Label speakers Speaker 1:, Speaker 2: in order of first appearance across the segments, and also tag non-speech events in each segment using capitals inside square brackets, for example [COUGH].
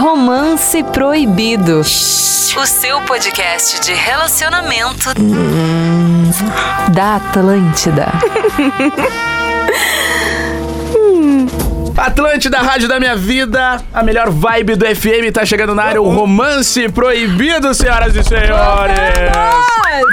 Speaker 1: Romance Proibido. O seu podcast de relacionamento da Atlântida.
Speaker 2: Atlântida, Rádio da Minha Vida, a melhor vibe do FM tá chegando na área, o romance proibido, senhoras e senhores.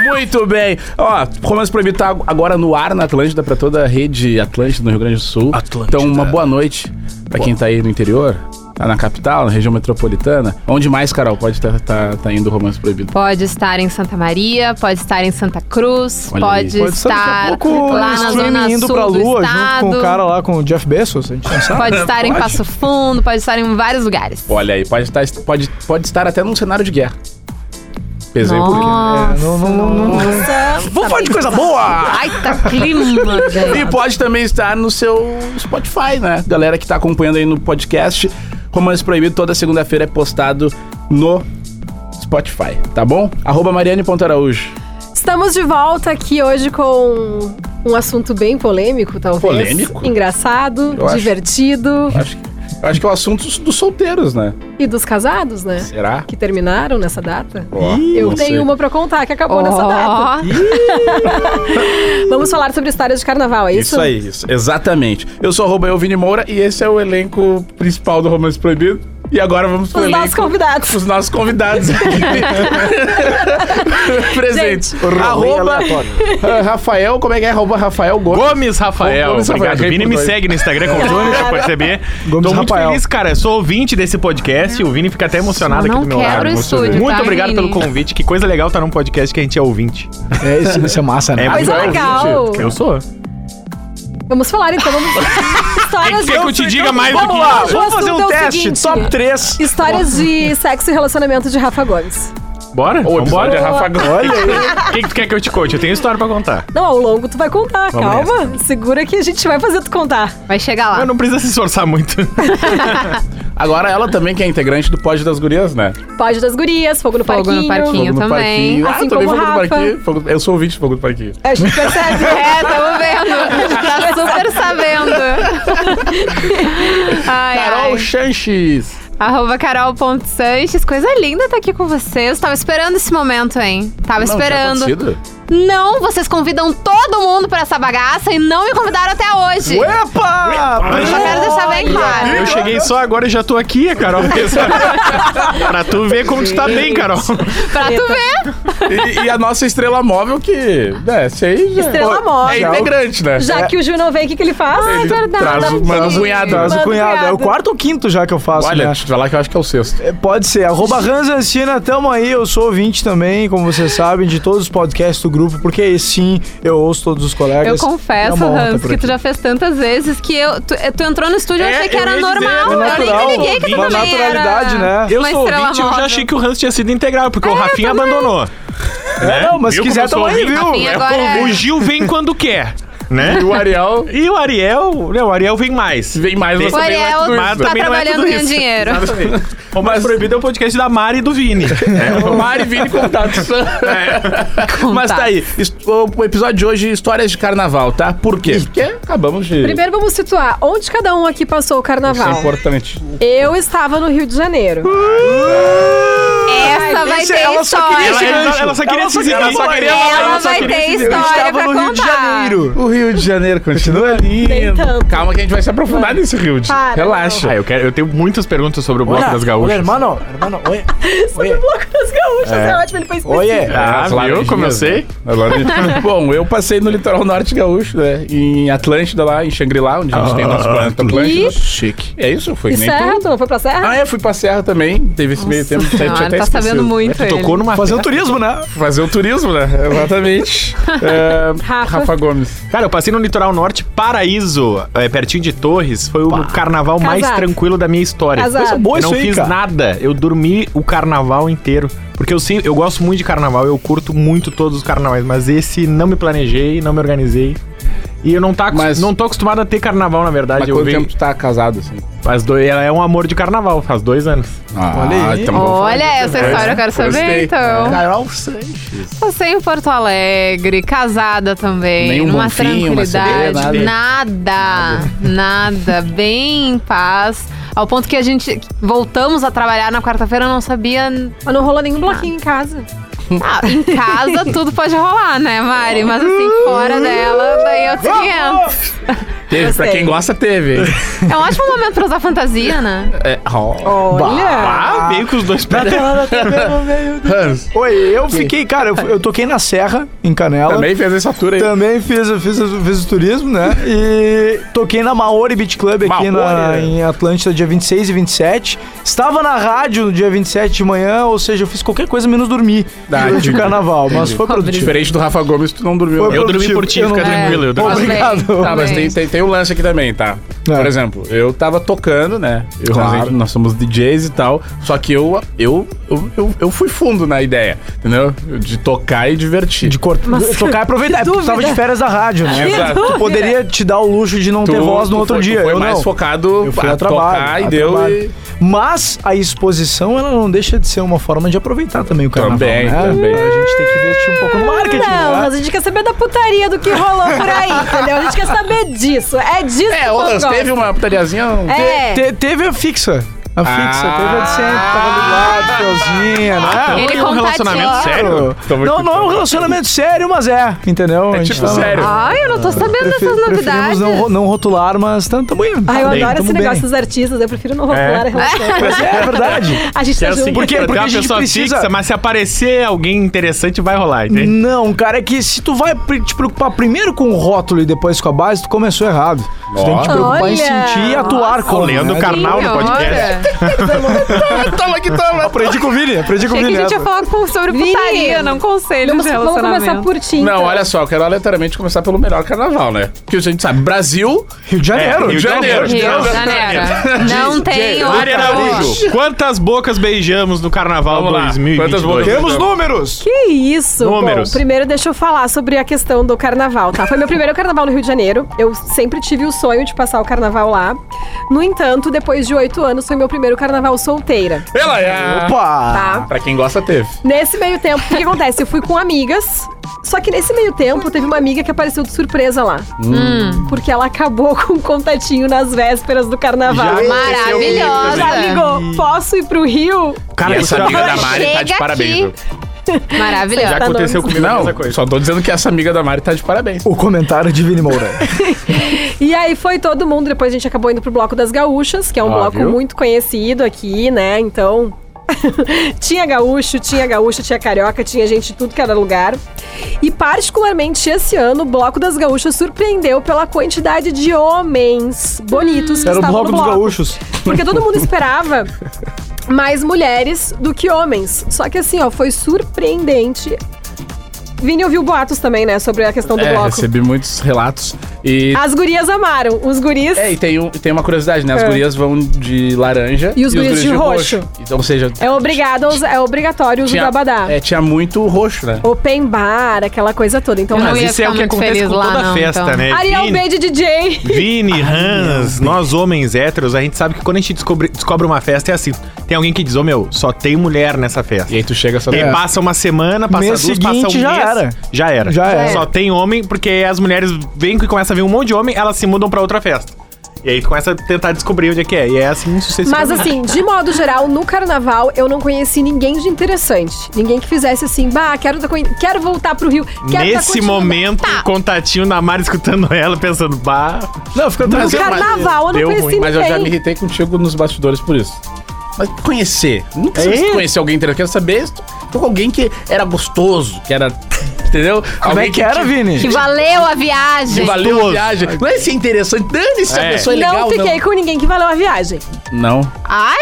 Speaker 2: Muito bem. Ó, romance proibido tá agora no ar na Atlântida pra toda a rede Atlântida no Rio Grande do Sul.
Speaker 3: Atlântida.
Speaker 2: Então, uma boa noite pra quem tá aí no interior. Tá na capital, na região metropolitana. Onde mais, Carol, pode estar tá, tá indo o romance proibido?
Speaker 4: Pode estar em Santa Maria, pode estar em Santa Cruz, pode,
Speaker 3: Pode
Speaker 4: estar
Speaker 3: pouco
Speaker 4: lá na zona
Speaker 3: indo
Speaker 4: sul
Speaker 3: pra
Speaker 4: do
Speaker 3: lua
Speaker 4: estado.
Speaker 3: junto com o cara lá, com o Jeff Bezos, a gente não sabe.
Speaker 4: Pode [LAUGHS] estar em
Speaker 2: Pode.
Speaker 4: Passo Fundo, pode estar em vários lugares.
Speaker 2: Olha aí, pode estar, pode, pode estar até num cenário de guerra. Pesei por quê?
Speaker 4: Nossa,
Speaker 3: É, não, não, não, não. Vamos falar de coisa boa!
Speaker 4: Ai, tá clima,
Speaker 2: E pode também estar no seu Spotify, né? Galera que tá acompanhando aí no podcast, Romance Proibido, toda segunda-feira é postado no Spotify, tá bom? Arroba Mariane.araújo.
Speaker 5: Estamos de volta aqui hoje com um assunto bem polêmico, talvez.
Speaker 2: Polêmico?
Speaker 5: Engraçado,
Speaker 2: Eu acho.
Speaker 5: divertido.
Speaker 2: Acho que, acho que é o assunto dos solteiros, né?
Speaker 5: E dos casados, né?
Speaker 2: Será?
Speaker 5: Que terminaram nessa data.
Speaker 2: Ó,
Speaker 5: Eu tenho
Speaker 2: sei.
Speaker 5: uma pra contar que acabou nessa data. [LAUGHS] Vamos falar sobre histórias de carnaval, é isso?
Speaker 2: Isso aí, isso. Exatamente. Eu sou arroba Elvini Moura e esse é o elenco principal do Romance Proibido. E agora vamos pro
Speaker 5: Os
Speaker 2: elenco.
Speaker 5: nossos convidados.
Speaker 2: Os nossos convidados aqui. [LAUGHS] Presentes.
Speaker 5: Gente.
Speaker 2: Arroba [LAUGHS] Rafael, como é que é? Arroba Rafael Gomes.
Speaker 6: Gomes Rafael.
Speaker 2: Gomes Rafael,
Speaker 6: Obrigado. Vini me segue no Instagram, como tu já perceber.
Speaker 3: Gomes
Speaker 6: Tô muito
Speaker 3: Rafael.
Speaker 6: feliz, cara. Eu sou ouvinte desse podcast. O Vini fica até emocionado
Speaker 4: Não
Speaker 6: aqui do meu
Speaker 4: quebra
Speaker 6: lado.
Speaker 4: estúdio,
Speaker 6: Muito
Speaker 4: tá,
Speaker 6: obrigado
Speaker 4: Vini?
Speaker 6: pelo convite. Que coisa legal estar num podcast que a gente é ouvinte.
Speaker 3: É, isso, isso é massa, né?
Speaker 6: É,
Speaker 5: Coisa
Speaker 2: Rafael,
Speaker 5: legal.
Speaker 6: Eu sou.
Speaker 5: Vamos falar então. Vamos... Histórias
Speaker 6: Quer que eu te diga mais do
Speaker 3: Vamos
Speaker 6: que
Speaker 3: lá, vamos fazer
Speaker 5: é
Speaker 3: um
Speaker 5: o
Speaker 3: teste.
Speaker 5: seguinte.
Speaker 3: Top 3.
Speaker 5: Histórias de sexo e relacionamento de Rafa Gomes.
Speaker 6: Bora?
Speaker 2: O episódio é? Rafa Gomes.
Speaker 3: Olha aí. [LAUGHS]
Speaker 6: O que, que tu quer que eu te conte? Eu tenho história pra contar.
Speaker 5: Não, ao longo tu vai contar,
Speaker 6: Vamos
Speaker 5: calma. Segura que a gente vai fazer tu contar.
Speaker 4: vai chegar lá.
Speaker 6: Eu não precisa se esforçar muito. [LAUGHS]
Speaker 2: Agora ela também que é integrante do Pod das Gurias, né?
Speaker 5: Pode das gurias, fogo no
Speaker 4: Fogo no
Speaker 5: parquinho.
Speaker 4: parquinho.
Speaker 2: Fogo no
Speaker 4: também.
Speaker 2: Parquinho. Ah,
Speaker 5: Assim
Speaker 2: também
Speaker 5: como
Speaker 2: Fogo no
Speaker 5: Rafa.
Speaker 2: Parquinho. Fogo- Eu sou ouvinte do Fogo do Parquinho.
Speaker 5: A gente percebe. [LAUGHS]
Speaker 4: É, tamo vendo. Tá super sabendo. Ai,
Speaker 2: Carol
Speaker 4: ai.
Speaker 2: Chanches.
Speaker 4: Arroba carol.sanches. Coisa linda tá aqui com vocês. Tava esperando esse momento, hein? Tava
Speaker 2: Não, tinha
Speaker 4: esperando.
Speaker 2: acontecido?
Speaker 4: Não, vocês convidam todo mundo pra essa bagaça e não me convidaram até hoje.
Speaker 3: Epa!
Speaker 4: Eu só quero deixar bem claro.
Speaker 6: Eu cheguei só agora e já tô aqui, Carol. [LAUGHS] pra tu ver como tu tá bem, Carol. [LAUGHS]
Speaker 4: Pra tu ver.
Speaker 2: E, e a nossa estrela móvel que, né, já
Speaker 5: Estrela móvel.
Speaker 2: É integrante, né?
Speaker 5: Já que o Ju não veio, o que, que ele faz?
Speaker 2: Ele
Speaker 4: verdade.
Speaker 2: Traz o manda o cunhado.
Speaker 3: Traz o cunhado. É o quarto ou quinto já que eu faço,
Speaker 2: Olha,
Speaker 3: né?
Speaker 2: eu falar que eu acho que é o sexto.
Speaker 3: É, Pode ser. Arroba Ranzancina, tamo aí. Eu sou ouvinte também, como vocês sabem, de todos os podcasts do grupo, porque sim, eu ouço todos os colegas.
Speaker 4: Eu
Speaker 3: É
Speaker 4: confesso, Hans, que tu já fez tantas vezes que eu, tu, tu entrou no estúdio e eu
Speaker 6: É,
Speaker 4: achei que era
Speaker 6: ia dizer,
Speaker 4: normal.
Speaker 3: é
Speaker 4: eu nem
Speaker 3: natural,
Speaker 4: me liguei que
Speaker 3: uma
Speaker 4: também
Speaker 3: naturalidade,
Speaker 4: era
Speaker 3: né?
Speaker 6: Eu sou ouvinte, eu já achei que o Hans tinha sido integral, porque o Rafinha
Speaker 4: também.
Speaker 6: abandonou. Né?
Speaker 3: Não, mas se quiser, aí,
Speaker 6: ouvinte?
Speaker 3: viu?
Speaker 6: É,
Speaker 4: agora é-
Speaker 6: O Gil vem quando quer, né?
Speaker 2: E o Ariel
Speaker 6: E o Ariel, né, o Ariel vem mais.
Speaker 2: vem mais, mas
Speaker 4: O
Speaker 2: não é
Speaker 4: Ariel
Speaker 2: tudo
Speaker 6: mas
Speaker 2: isso.
Speaker 4: tá
Speaker 6: também não é
Speaker 4: trabalhando
Speaker 6: tudo
Speaker 4: ganhando
Speaker 6: isso.
Speaker 4: dinheiro. [LAUGHS]
Speaker 6: O mais proibido é o podcast da Mari e do Vini. [LAUGHS]
Speaker 2: O Mari Vini Contatos. [LAUGHS] Mas tá aí. O episódio de hoje, histórias de carnaval, tá? Por quê? Porque acabamos de.
Speaker 5: Primeiro vamos situar onde cada um aqui passou o
Speaker 2: Isso é
Speaker 5: carnaval.
Speaker 2: importante.
Speaker 5: Eu estava no Rio de Janeiro.
Speaker 4: Essa vai ter
Speaker 3: ela só
Speaker 4: história.
Speaker 3: queria esse
Speaker 6: Ela- ela só queria
Speaker 3: ela só queria
Speaker 4: Ela
Speaker 3: só
Speaker 4: vai
Speaker 3: queria
Speaker 4: ter história
Speaker 3: estava
Speaker 4: pra
Speaker 3: no Rio de
Speaker 4: contar.
Speaker 3: Janeiro.
Speaker 2: O Rio de Janeiro continua lindo. Calma que a gente vai se aprofundar nesse Rio Relaxa.
Speaker 6: Ah, eu, quero, eu tenho muitas perguntas sobre o Bloco
Speaker 3: Olha,
Speaker 6: das Gaúchas.
Speaker 3: hermano, hermano, oi. [LAUGHS] Oi.
Speaker 5: Bloco das Gaúchas, é, ótimo, ele foi específico.
Speaker 3: Oiê.
Speaker 6: Ah,
Speaker 2: As
Speaker 6: viu como eu sei?
Speaker 2: laranjinhas. Bom, eu passei no litoral norte gaúcho, né? Em Atlântida, lá em Shangri-La, onde a gente tem o nosso planeta Atlântida. Chique. É isso? Foi nem
Speaker 5: Serra, tu não foi pra Serra?
Speaker 2: Ah, é, fui pra Serra também. Teve esse meio tempo. tinha- até
Speaker 4: tá sabendo muito ele.
Speaker 6: Tocou numa
Speaker 3: Fazendo
Speaker 6: festa.
Speaker 3: turismo, né?
Speaker 2: Fazer o turismo, né? [LAUGHS] Exatamente. É,
Speaker 5: Rafa.
Speaker 2: Rafa Gomes.
Speaker 6: Cara, eu passei no litoral norte, Paraíso, é, pertinho de Torres. Foi o carnaval mais
Speaker 5: Casado.
Speaker 6: tranquilo da minha história.
Speaker 5: Casado.
Speaker 3: Coisa boa
Speaker 6: eu não
Speaker 3: isso aí,
Speaker 6: fiz
Speaker 3: cara.
Speaker 6: nada. Eu dormi o carnaval inteiro. Porque eu, sim, eu gosto muito de carnaval, eu curto muito todos os carnavais, mas esse não me planejei, não me organizei. E eu não, tá,
Speaker 2: Mas-
Speaker 6: não tô acostumado a ter carnaval, na verdade.
Speaker 2: Mas
Speaker 6: eu
Speaker 2: quanto
Speaker 6: venho-
Speaker 2: tempo tu tá casado, assim?
Speaker 6: Faz dois, ela é um amor de carnaval, faz dois anos.
Speaker 2: Ah,
Speaker 3: Olha aí.
Speaker 2: então
Speaker 4: Olha, essa
Speaker 2: né?
Speaker 4: história eu quero saber,
Speaker 2: Gostei.
Speaker 4: então.
Speaker 2: Carol Sanches.
Speaker 4: Passei em Porto Alegre, casada também,
Speaker 2: Nem um
Speaker 4: numa
Speaker 2: bonfim, uma
Speaker 4: tranquilidade.
Speaker 2: cedeira,
Speaker 4: nada, nada, bem em paz. Ao ponto que a gente voltamos a trabalhar na quarta-feira, eu não sabia.
Speaker 5: Mas não rolou nenhum bloquinho em casa.
Speaker 4: Ah, em casa tudo pode rolar, né, Mari? Mas assim, fora dela, daí eu te 500.
Speaker 2: Teve, pra quem gosta, teve.
Speaker 4: É um ótimo momento pra usar fantasia, né?
Speaker 2: É, ó.
Speaker 5: Olha!
Speaker 6: Ah, veio com os dois pés.
Speaker 2: Hans,
Speaker 3: Oi, eu fiquei, cara, eu, eu toquei na Serra, em Canela.
Speaker 2: também fez essa tour aí.
Speaker 3: Também fiz, fiz, fiz o turismo, né? E toquei na Maori Beach Club aqui na, em Atlântida, dia 26 e 27. Estava na rádio no dia 27 de manhã, ou seja, eu fiz qualquer coisa menos dormir
Speaker 2: Ah, entendi.
Speaker 3: carnaval, mas foi produtivo.
Speaker 2: Diferente do Rafa Gomes, tu não dormiu.
Speaker 3: Foi
Speaker 6: Eu dormi por ti, fica tranquilo. Eu dormi.
Speaker 3: Obrigado.
Speaker 2: Tá, mas tem, tem, tem um lance aqui também, tá?
Speaker 3: É.
Speaker 2: Por exemplo, eu tava tocando, né? Eu,
Speaker 3: Claro.
Speaker 2: nós somos DJs e tal. Só que eu, eu, eu, eu, eu fui fundo na ideia, entendeu? De tocar e divertir.
Speaker 3: De cor... tocar e aproveitar. [LAUGHS] Tu tava de férias da rádio, né?
Speaker 2: Exato.
Speaker 3: Tu poderia te dar o luxo de não ter voz no
Speaker 2: tu
Speaker 3: outro
Speaker 2: foi, tu
Speaker 3: dia.
Speaker 2: foi
Speaker 3: eu
Speaker 2: mais
Speaker 3: não.
Speaker 2: focado
Speaker 3: Eu fui
Speaker 2: a
Speaker 3: a trabalho.
Speaker 2: tocar e
Speaker 3: a
Speaker 2: deu
Speaker 3: trabalho.
Speaker 2: e...
Speaker 3: Mas a exposição, ela não deixa de ser uma forma de aproveitar também o carnaval,
Speaker 2: Também,
Speaker 3: né?
Speaker 2: Também.
Speaker 3: A gente tem que investir um pouco no marketing,
Speaker 5: Não,
Speaker 3: né?
Speaker 5: mas a gente quer saber da putaria do que rolou por aí, entendeu? A gente quer saber disso. É disso que
Speaker 2: É,
Speaker 5: o
Speaker 2: o Hans teve uma putariazinha...
Speaker 5: É.
Speaker 3: Te- teve a fixa. A fixa,
Speaker 2: Ah.
Speaker 3: teve de sempre, tava do lado, fiozinha, né?
Speaker 4: Ele
Speaker 6: Foi um relacionamento sério?
Speaker 3: Não, não é um relacionamento sério, mas é, entendeu?
Speaker 2: É tipo sério.
Speaker 4: Ai, eu não tô sabendo dessas novidades.
Speaker 3: não, não rotular, mas tamo, tamo indo.
Speaker 5: Ai, eu adoro esse negócio dos artistas, eu prefiro não rotular a relação. [LAUGHS]
Speaker 3: Mas é, é verdade.
Speaker 5: A gente
Speaker 6: é
Speaker 5: tá
Speaker 6: o
Speaker 5: junto.
Speaker 3: Por quê? Porque a
Speaker 6: pessoa
Speaker 3: precisa-
Speaker 6: fixa, mas se aparecer alguém interessante, vai rolar, entende?
Speaker 3: Não, cara, é que se tu vai te preocupar primeiro com o rótulo e depois com a base, tu começou errado. Tu tem que te preocupar em
Speaker 5: Olha,
Speaker 3: sentir e atuar
Speaker 5: nossa.
Speaker 3: com.
Speaker 6: Lendo o carnal no podcast. [LAUGHS] [LAUGHS]
Speaker 2: Toma aqui, toma.
Speaker 3: Aprendi com o Vini, aprendi com o
Speaker 4: Achei que
Speaker 3: Vini.
Speaker 4: a gente ia
Speaker 3: essa.
Speaker 4: falar com- sobre
Speaker 5: Vini,
Speaker 4: putaria, não conselhos
Speaker 5: Vamos,
Speaker 4: de
Speaker 5: vamos começar
Speaker 4: relacionamento.
Speaker 5: por ti.
Speaker 2: Não,
Speaker 5: então.
Speaker 2: olha só, eu quero aleatoriamente começar pelo melhor carnaval, né? Porque a gente sabe, Brasil,
Speaker 3: Rio de Janeiro.
Speaker 6: É,
Speaker 2: Rio de Janeiro.
Speaker 6: Rio de
Speaker 4: Rio de
Speaker 2: Deus.
Speaker 4: Janeiro. Não tem outra.
Speaker 6: Araújo, quantas bocas beijamos no carnaval
Speaker 2: Vamos lá,
Speaker 6: 2022?
Speaker 2: quantas bocas
Speaker 3: Temos números.
Speaker 5: Que isso?
Speaker 6: Números.
Speaker 5: Bom, primeiro deixa eu falar sobre a questão do carnaval, tá? Foi meu primeiro carnaval no Rio de Janeiro. Eu sempre tive o sonho de passar o carnaval lá. No entanto, depois de oito anos, foi meu primeiro carnaval solteira.
Speaker 2: Ela é.
Speaker 3: Opa!
Speaker 5: Tá?
Speaker 2: Pra quem gosta, teve.
Speaker 5: Nesse meio tempo, o que, que acontece? Eu fui com amigas. Só que nesse meio tempo, teve uma amiga que apareceu de surpresa lá. Porque ela acabou com um contatinho nas vésperas do carnaval.
Speaker 6: Já
Speaker 4: Maravilhosa.
Speaker 5: Já ligou, posso ir pro Rio?
Speaker 6: Cara,
Speaker 2: e essa amiga da Mari tá de
Speaker 4: Chega
Speaker 2: parabéns,
Speaker 4: aqui. [LAUGHS] Maravilhosa.
Speaker 6: Já aconteceu comigo
Speaker 2: Não,
Speaker 6: mesma coisa.
Speaker 2: só tô dizendo que essa amiga da Mari tá de parabéns.
Speaker 3: O comentário de Vini Moura. [LAUGHS]
Speaker 5: E aí foi todo mundo, depois a gente acabou indo pro Bloco das Gaúchas, que é um
Speaker 2: Ó,
Speaker 5: bloco
Speaker 2: viu?
Speaker 5: muito conhecido aqui, né? Então. [LAUGHS] tinha gaúcho, tinha gaúcha, tinha carioca, tinha gente de tudo que era lugar. E particularmente esse ano, o Bloco das Gaúchas surpreendeu pela quantidade de homens bonitos que
Speaker 3: Era o
Speaker 5: estavam
Speaker 3: bloco
Speaker 5: no
Speaker 3: dos
Speaker 5: bloco.
Speaker 3: gaúchos.
Speaker 5: Porque todo mundo esperava mais mulheres do que homens. Só que assim, ó, foi surpreendente. Vini ouviu boatos também, né, sobre a questão do
Speaker 2: É,
Speaker 5: bloco.
Speaker 2: recebi muitos relatos. E.
Speaker 5: As gurias amaram. Os guris.
Speaker 2: É, e tem, um, tem uma curiosidade, né? As
Speaker 5: É.
Speaker 2: gurias vão de laranja
Speaker 5: E os guris de roxo.
Speaker 2: Então, ou seja,
Speaker 5: É obrigado, a usar- é obrigatório o uso do abadá.
Speaker 2: é, tinha muito roxo, né?
Speaker 5: Open bar, aquela coisa toda. Então,
Speaker 6: Mas isso é o que acontece com
Speaker 4: lá,
Speaker 6: toda
Speaker 4: não,
Speaker 6: festa,
Speaker 4: então.
Speaker 6: né?
Speaker 5: Ariel
Speaker 6: Vini-
Speaker 5: B de DJ.
Speaker 6: Vini, [LAUGHS] Hans, nós homens héteros, a gente sabe que quando a gente descobre, descobre uma festa é assim. Tem alguém que diz, ô meu, só tem mulher nessa festa.
Speaker 2: E aí tu chega só
Speaker 6: E passa uma semana, passa
Speaker 3: Mês
Speaker 6: duas, passa um
Speaker 3: seguinte, já
Speaker 6: mês.
Speaker 3: era.
Speaker 6: Já era.
Speaker 3: Já era.
Speaker 6: Só tem homem, porque as mulheres vêm e começam a ver um monte de homem, elas se mudam pra outra festa. E aí tu começa a tentar descobrir onde é que é. E é assim
Speaker 5: Mas
Speaker 6: sucessivamente.
Speaker 5: assim, de modo geral, no carnaval, eu não conheci ninguém de interessante. Ninguém que fizesse assim, bah, quero, quero voltar pro Rio. Quero tá
Speaker 6: Nesse
Speaker 5: continuando."
Speaker 6: momento,
Speaker 4: Tá.
Speaker 6: o contatinho da Mari escutando [LAUGHS] ela, pensando, bah.
Speaker 3: Não, fica
Speaker 5: No
Speaker 3: tranquilo.
Speaker 5: carnaval, eu não conheci
Speaker 6: ruim,
Speaker 2: Mas eu
Speaker 5: ninguém.
Speaker 2: já me irritei contigo nos bastidores por isso. Mas conhecer. Nunca
Speaker 6: É?
Speaker 2: conhecer alguém interessante. Quero saber se tu foi com alguém que era gostoso, que era. Entendeu?
Speaker 3: Como é que era, Vini?
Speaker 4: Que valeu a viagem.
Speaker 2: Que valeu a viagem. Não é ser interessante. Dane se a
Speaker 6: É.
Speaker 2: pessoa é legal.
Speaker 5: não fiquei com ninguém que valeu a viagem.
Speaker 2: Não.
Speaker 4: Ai,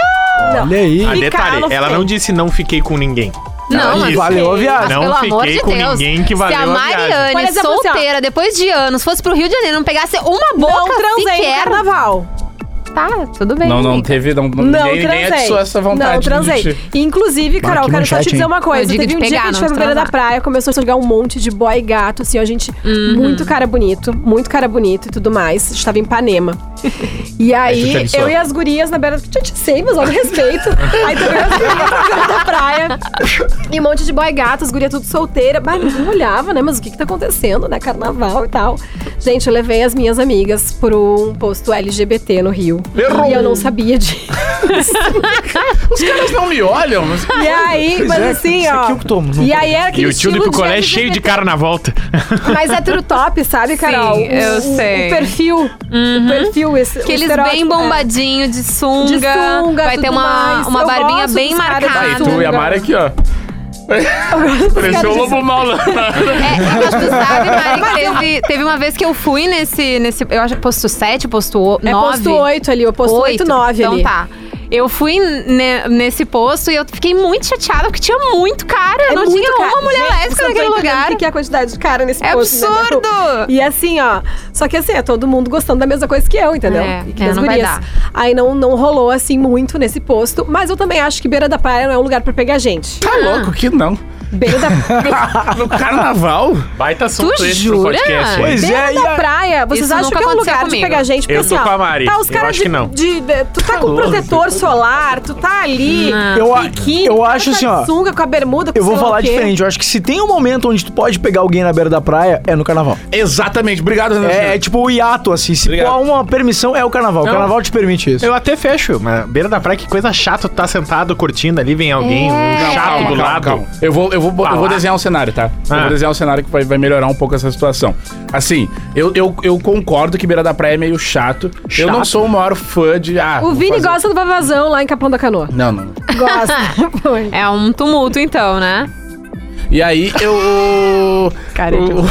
Speaker 3: Olha aí.
Speaker 6: Ah,
Speaker 5: Ficar,
Speaker 6: detalhe,
Speaker 5: não
Speaker 6: ela não disse não fiquei com ninguém.
Speaker 4: não, mas...
Speaker 3: Valeu a viagem.
Speaker 6: Não
Speaker 4: pelo amor
Speaker 6: fiquei
Speaker 4: de
Speaker 6: com
Speaker 4: Deus.
Speaker 6: ninguém que valeu
Speaker 4: Se a
Speaker 6: a viagem.
Speaker 4: Mariane,
Speaker 5: exemplo, assim,
Speaker 4: solteira, depois de anos, fosse pro Rio de Janeiro, não pegasse uma boca
Speaker 5: não transei no
Speaker 4: sequer...
Speaker 5: carnaval.
Speaker 4: Tá, tudo bem.
Speaker 2: Não, não
Speaker 4: amiga.
Speaker 2: teve. Não,
Speaker 5: Não
Speaker 2: ninguém, ninguém
Speaker 5: transei.
Speaker 2: atiçou essa vontade.
Speaker 5: Não
Speaker 2: de
Speaker 5: transei.
Speaker 2: ti.
Speaker 5: Inclusive, Carol,
Speaker 3: que
Speaker 5: quero só te
Speaker 3: manchete,
Speaker 5: dizer
Speaker 3: hein?
Speaker 5: uma coisa.
Speaker 4: Não,
Speaker 5: Teve
Speaker 4: de
Speaker 5: um dia
Speaker 4: pegar,
Speaker 5: que a gente
Speaker 4: não
Speaker 5: foi
Speaker 4: de
Speaker 5: pra beira da praia, começou a chegar um monte de boy gato, assim, ó, gente,
Speaker 4: Uhum.
Speaker 5: muito cara bonito, muito cara bonito e tudo mais. A gente tava em Ipanema. [LAUGHS] E
Speaker 2: Aí
Speaker 5: eu e as gurias na beira. Já te sei, mas olha o respeito. aí também as gurias na beira da praia. E um monte de boy gato, as gurias tudo solteira. Mas ninguém olhava, né? Mas o que que tá acontecendo, né? Carnaval e tal. Gente, eu levei as minhas amigas por um posto LGBT no Rio.
Speaker 2: Errou.
Speaker 5: E eu não sabia de. [LAUGHS]
Speaker 2: Os caras não me olham. Mas...
Speaker 5: E aí,
Speaker 3: Pois
Speaker 5: mas
Speaker 3: é,
Speaker 5: assim,
Speaker 3: isso
Speaker 5: ó.
Speaker 3: aqui eu que tomo,
Speaker 5: E aí era aquele
Speaker 6: E o tio do picolé é cheio de cara na volta.
Speaker 5: Mais hétero top, sabe, Carol?
Speaker 4: Sim, eu
Speaker 5: o, o-
Speaker 4: sei.
Speaker 5: O perfil. O perfil, esse.
Speaker 4: Aqueles
Speaker 5: estereótipo,
Speaker 4: bem
Speaker 5: é.
Speaker 4: bombadinho de sunga.
Speaker 5: De sunga,
Speaker 4: vai ter
Speaker 5: tudo
Speaker 4: uma,
Speaker 5: mais.
Speaker 4: uma
Speaker 5: Eu
Speaker 4: barbinha bem marcada.
Speaker 2: Aí, tu e a Mari aqui, ó. Pareceu o lobo mal lá.
Speaker 4: É, mas tu sabe, Mari, que teve, teve uma vez que eu fui nesse, nesse eu acho que posto 7, posto 9.
Speaker 5: É posto 8 ali, o posto 8, 9
Speaker 4: então
Speaker 5: ali.
Speaker 4: tá. Eu fui ne- nesse posto e eu fiquei muito chateada porque tinha muito cara.
Speaker 5: É
Speaker 4: não
Speaker 5: muito
Speaker 4: tinha
Speaker 5: cara.
Speaker 4: uma mulher
Speaker 5: Gente,
Speaker 4: lésbica naquele lugar.
Speaker 5: O que é a quantidade de cara nesse
Speaker 4: É
Speaker 5: posto, entendeu?
Speaker 4: absurdo!
Speaker 5: E assim, ó. Só que assim, é todo mundo gostando da mesma coisa que eu, entendeu?
Speaker 4: É,
Speaker 5: e que
Speaker 4: é,
Speaker 5: as
Speaker 4: não vai
Speaker 5: gurias.
Speaker 4: dar.
Speaker 5: Aí não, não rolou assim muito nesse posto. Mas eu também acho que beira da praia não é um lugar pra pegar gente.
Speaker 2: Tá louco que não.
Speaker 5: Beira da, [LAUGHS]
Speaker 2: No carnaval?
Speaker 6: Baita esse pro podcast.
Speaker 3: Pois
Speaker 5: beira
Speaker 3: é, e
Speaker 5: da
Speaker 3: a-
Speaker 5: praia, vocês
Speaker 4: Isso
Speaker 5: acham
Speaker 4: nunca
Speaker 5: que é um
Speaker 4: aconteceu
Speaker 5: lugar de
Speaker 4: comigo.
Speaker 5: pegar gente? Porque
Speaker 6: Eu
Speaker 5: assim,
Speaker 6: tô
Speaker 5: ó,
Speaker 6: com a Mari.
Speaker 5: Tá os
Speaker 6: Eu
Speaker 5: caras
Speaker 6: acho
Speaker 5: de,
Speaker 6: que não.
Speaker 5: de- de- Tu tá com protetor solar, tu tá ali.
Speaker 3: Eu, a-
Speaker 5: biquíni,
Speaker 3: eu
Speaker 5: cara
Speaker 3: acho
Speaker 5: tá
Speaker 3: assim,
Speaker 5: de
Speaker 3: ó.
Speaker 5: sunga com a bermuda, com
Speaker 3: Eu vou
Speaker 5: sei lá
Speaker 3: falar
Speaker 5: o quê.
Speaker 3: diferente. Eu acho que se tem um momento onde tu pode pegar alguém na beira da praia, é no carnaval.
Speaker 2: Exatamente. Obrigado, Renan.
Speaker 3: É, é tipo o hiato, assim. Se
Speaker 2: Obrigado.
Speaker 3: há uma permissão, é o carnaval. O
Speaker 6: Não.
Speaker 3: carnaval te permite isso.
Speaker 6: Eu até fecho, mas beira da praia, que coisa chata, tu tá sentado curtindo ali, vem alguém,
Speaker 4: É.
Speaker 6: um chato
Speaker 2: Calma,
Speaker 6: do
Speaker 2: calma,
Speaker 6: lado.
Speaker 2: calma. Eu vou, eu vou, eu vou desenhar um cenário, tá? Eu
Speaker 6: Ah.
Speaker 2: vou desenhar um cenário que vai, vai melhorar um pouco essa situação. Assim, eu, eu, eu concordo que beira da praia é meio chato. Eu não
Speaker 6: Chato?
Speaker 2: sou o maior fã de. Ah,
Speaker 5: O Vini
Speaker 2: fazer-
Speaker 5: gosta do Vavazão lá em Capão da Canoa.
Speaker 2: Não, não.
Speaker 5: Gosta. [LAUGHS]
Speaker 4: É um tumulto, então, né?
Speaker 2: E aí eu.
Speaker 4: Cara de
Speaker 2: eu,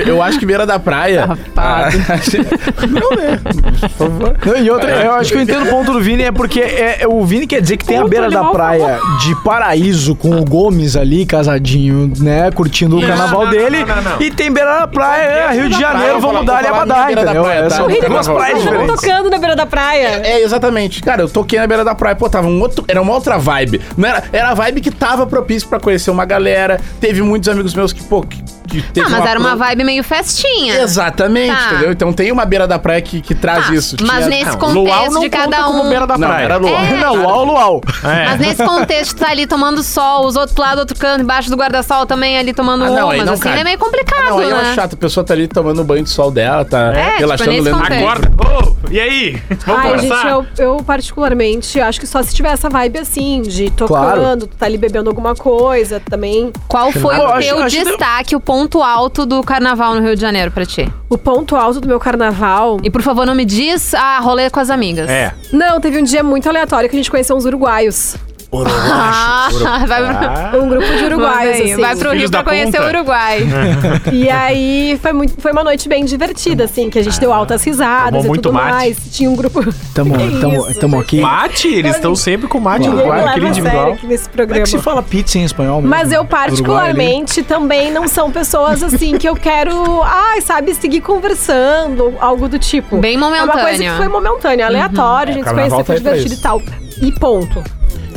Speaker 2: [LAUGHS] eu acho que beira da praia.
Speaker 4: Safado.
Speaker 2: Ah, [LAUGHS] não, né? Por favor.
Speaker 3: Não, e outra, eu acho que eu entendo o ponto do Vini, é porque é, é- o Vini quer dizer que tem a beira da praia de paraíso com o Gomes ali, casadinho, né? Curtindo o carnaval dele. E tem beira da praia, é, Rio de Janeiro, vamos dar ali a badar, entendeu?
Speaker 2: tá?
Speaker 3: Duas praias diferentes.
Speaker 5: Tocando na beira da praia.
Speaker 2: É, exatamente. Cara, eu toquei na beira da praia, pô, tava um outro. Era uma outra vibe. Não era, era a vibe que tava propício pra conhecer uma galera. Teve muitos amigos meus que, pô, que, que teve
Speaker 4: Ah, mas era uma
Speaker 2: pro-
Speaker 4: vibe meio festinha.
Speaker 2: Exatamente,
Speaker 4: Tá.
Speaker 2: entendeu? Então tem uma beira da praia que, que traz
Speaker 4: Tá,
Speaker 2: isso.
Speaker 4: Mas
Speaker 2: Tinha-
Speaker 4: nesse
Speaker 6: Não, luau
Speaker 4: contexto
Speaker 6: não
Speaker 4: de
Speaker 6: conta
Speaker 4: cada
Speaker 6: como
Speaker 4: um.
Speaker 6: beira da
Speaker 2: Não,
Speaker 6: praia.
Speaker 2: era luau.
Speaker 4: É.
Speaker 3: Não, luau, luau.
Speaker 6: É.
Speaker 4: Mas nesse contexto, tu tá ali tomando sol, os outros lá do outro canto, embaixo do guarda-sol também ali tomando
Speaker 2: Ah, não,
Speaker 4: um,
Speaker 2: aí
Speaker 4: mas
Speaker 2: não
Speaker 4: assim,
Speaker 2: cabe.
Speaker 4: é meio complicado,
Speaker 2: Não, aí
Speaker 4: né?
Speaker 2: é chato. A pessoa tá ali tomando banho de sol dela, tá
Speaker 4: É, tipo,
Speaker 2: relaxando,
Speaker 4: nesse
Speaker 2: lendo.
Speaker 4: contexto.
Speaker 6: Acorda. Ô, e aí? Vamos
Speaker 5: Ai,
Speaker 6: conversar?
Speaker 5: gente, eu, eu particularmente acho que só se tiver essa vibe assim, de tocando,
Speaker 3: Claro.
Speaker 5: tu tá ali bebendo alguma coisa também.
Speaker 4: Qual foi
Speaker 3: Eu
Speaker 4: o teu destaque, o ponto alto do carnaval no Rio de Janeiro pra ti?
Speaker 5: O ponto alto do meu carnaval.
Speaker 4: E por favor, não me diz a rolê com as amigas.
Speaker 6: É.
Speaker 5: Não, teve um dia muito aleatório que a gente conheceu uns uruguaios.
Speaker 4: Ah, vai pro,
Speaker 5: Um grupo de uruguaios,
Speaker 4: vai,
Speaker 5: assim.
Speaker 4: vai pro Rio pra conhecer
Speaker 6: ponta.
Speaker 4: o Uruguai. [LAUGHS]
Speaker 5: E aí foi, muito, foi uma noite bem divertida, assim, que a gente deu altas risadas
Speaker 6: Tomou
Speaker 5: e
Speaker 6: muito
Speaker 5: tudo
Speaker 6: mate.
Speaker 5: mais. Tinha um grupo.
Speaker 3: Tamo,
Speaker 5: Que [LAUGHS]
Speaker 3: tamo,
Speaker 5: isso,
Speaker 3: tamo aqui.
Speaker 6: Mate, eles estão sempre com mate
Speaker 5: leva
Speaker 6: aquele
Speaker 5: a sério
Speaker 6: individual.
Speaker 5: nesse
Speaker 3: Como é
Speaker 5: programa.
Speaker 3: que se fala pizza em espanhol mesmo?
Speaker 5: Mas eu,
Speaker 3: Uruguai ali.
Speaker 5: particularmente, também não são pessoas assim que eu quero, ai, sabe, seguir conversando, algo do tipo.
Speaker 4: Bem
Speaker 5: É uma coisa
Speaker 4: momentâneo.
Speaker 5: que foi momentânea, aleatório, a gente se
Speaker 2: carnaval
Speaker 5: conheceu, foi divertido e tal. E ponto.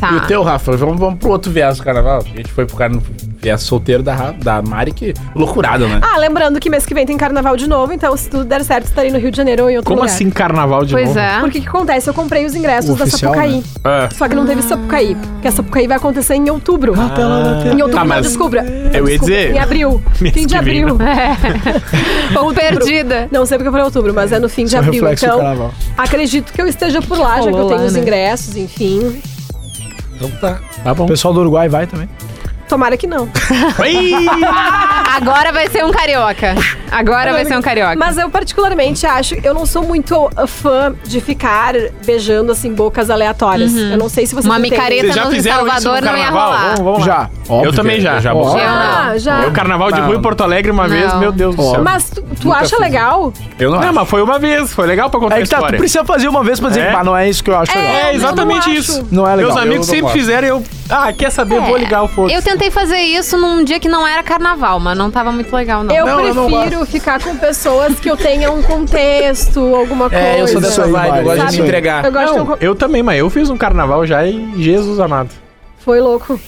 Speaker 4: Tá.
Speaker 2: E o teu, Rafa? Vamos, vamos pro outro viés do carnaval. A gente foi pro carnaval. Viés solteiro da, Ra- da Mari, que loucurada, né?
Speaker 5: Ah, lembrando que mês que vem tem carnaval de novo, então se tudo der certo, estarei no Rio de Janeiro ou em outro
Speaker 6: Como
Speaker 5: lugar.
Speaker 6: assim carnaval de
Speaker 4: Pois
Speaker 6: novo?
Speaker 4: é.
Speaker 5: Porque o que acontece? Eu comprei os ingressos
Speaker 3: O
Speaker 5: da
Speaker 3: oficial,
Speaker 5: Sapucaí.
Speaker 3: né?
Speaker 6: É.
Speaker 5: Só que não teve Sapucaí. Porque a Sapucaí vai acontecer em outubro. Em outubro,
Speaker 6: Tá,
Speaker 5: não,
Speaker 6: mas
Speaker 5: desculpa.
Speaker 6: eu ia dizer-
Speaker 5: Em abril.
Speaker 6: Mês
Speaker 5: fim de
Speaker 6: que vem,
Speaker 5: abril. [LAUGHS]
Speaker 4: Ou perdida.
Speaker 5: Não sei porque eu falei outubro, mas é no fim de
Speaker 3: Isso é
Speaker 5: abril.
Speaker 3: reflexo do
Speaker 5: Então,
Speaker 3: carnaval.
Speaker 5: acredito que eu esteja por lá, já que eu tenho
Speaker 4: lá,
Speaker 5: os
Speaker 4: né?
Speaker 5: ingressos, enfim.
Speaker 2: Então tá.
Speaker 6: Tá bom.
Speaker 3: O pessoal do Uruguai vai também.
Speaker 5: Tomara que não. [LAUGHS]
Speaker 4: Agora vai ser um carioca. Agora vai ser um carioca.
Speaker 5: Mas eu particularmente acho, eu não sou muito fã de ficar beijando assim bocas aleatórias. Eu não sei se vocês
Speaker 4: Uma micareta
Speaker 6: já
Speaker 4: no
Speaker 6: isso
Speaker 4: Salvador
Speaker 6: no
Speaker 4: não ia
Speaker 6: carnaval?
Speaker 4: rolar.
Speaker 6: Vamos, vamos lá.
Speaker 3: Já. Óbvio
Speaker 6: Eu também já.
Speaker 2: já
Speaker 4: Eu não.
Speaker 5: Ah, já.
Speaker 6: Eu, carnaval de rua em Porto Alegre uma vez,
Speaker 4: Não.
Speaker 6: meu Deus do céu.
Speaker 5: Mas tu, tu acha
Speaker 2: fiz.
Speaker 5: legal?
Speaker 2: Eu não,
Speaker 6: Não,
Speaker 2: acho.
Speaker 6: mas foi uma vez, foi legal pra contar
Speaker 3: É
Speaker 6: a
Speaker 3: que tá, tu
Speaker 6: história.
Speaker 3: precisa fazer uma vez pra dizer
Speaker 6: É?
Speaker 3: que "Bah, não é isso que eu acho legal.
Speaker 6: É, exatamente
Speaker 5: não
Speaker 6: isso.
Speaker 5: acho.
Speaker 3: Não é legal.
Speaker 6: Meus amigos sempre fizeram e eu. Ah, quer saber? Vou ligar o foda.
Speaker 4: Eu tentei fazer isso num dia que não era carnaval, mas não tava muito legal, não.
Speaker 5: Eu
Speaker 2: Não, eu não
Speaker 5: prefiro ficar com pessoas que eu tenha um contexto, alguma coisa.
Speaker 2: É, eu sou dessa
Speaker 3: aí,
Speaker 2: vibe, eu gosto de me entregar.
Speaker 5: Eu gosto de um
Speaker 6: Não, eu também, mas eu fiz um carnaval já e Jesus amado.
Speaker 5: Foi louco.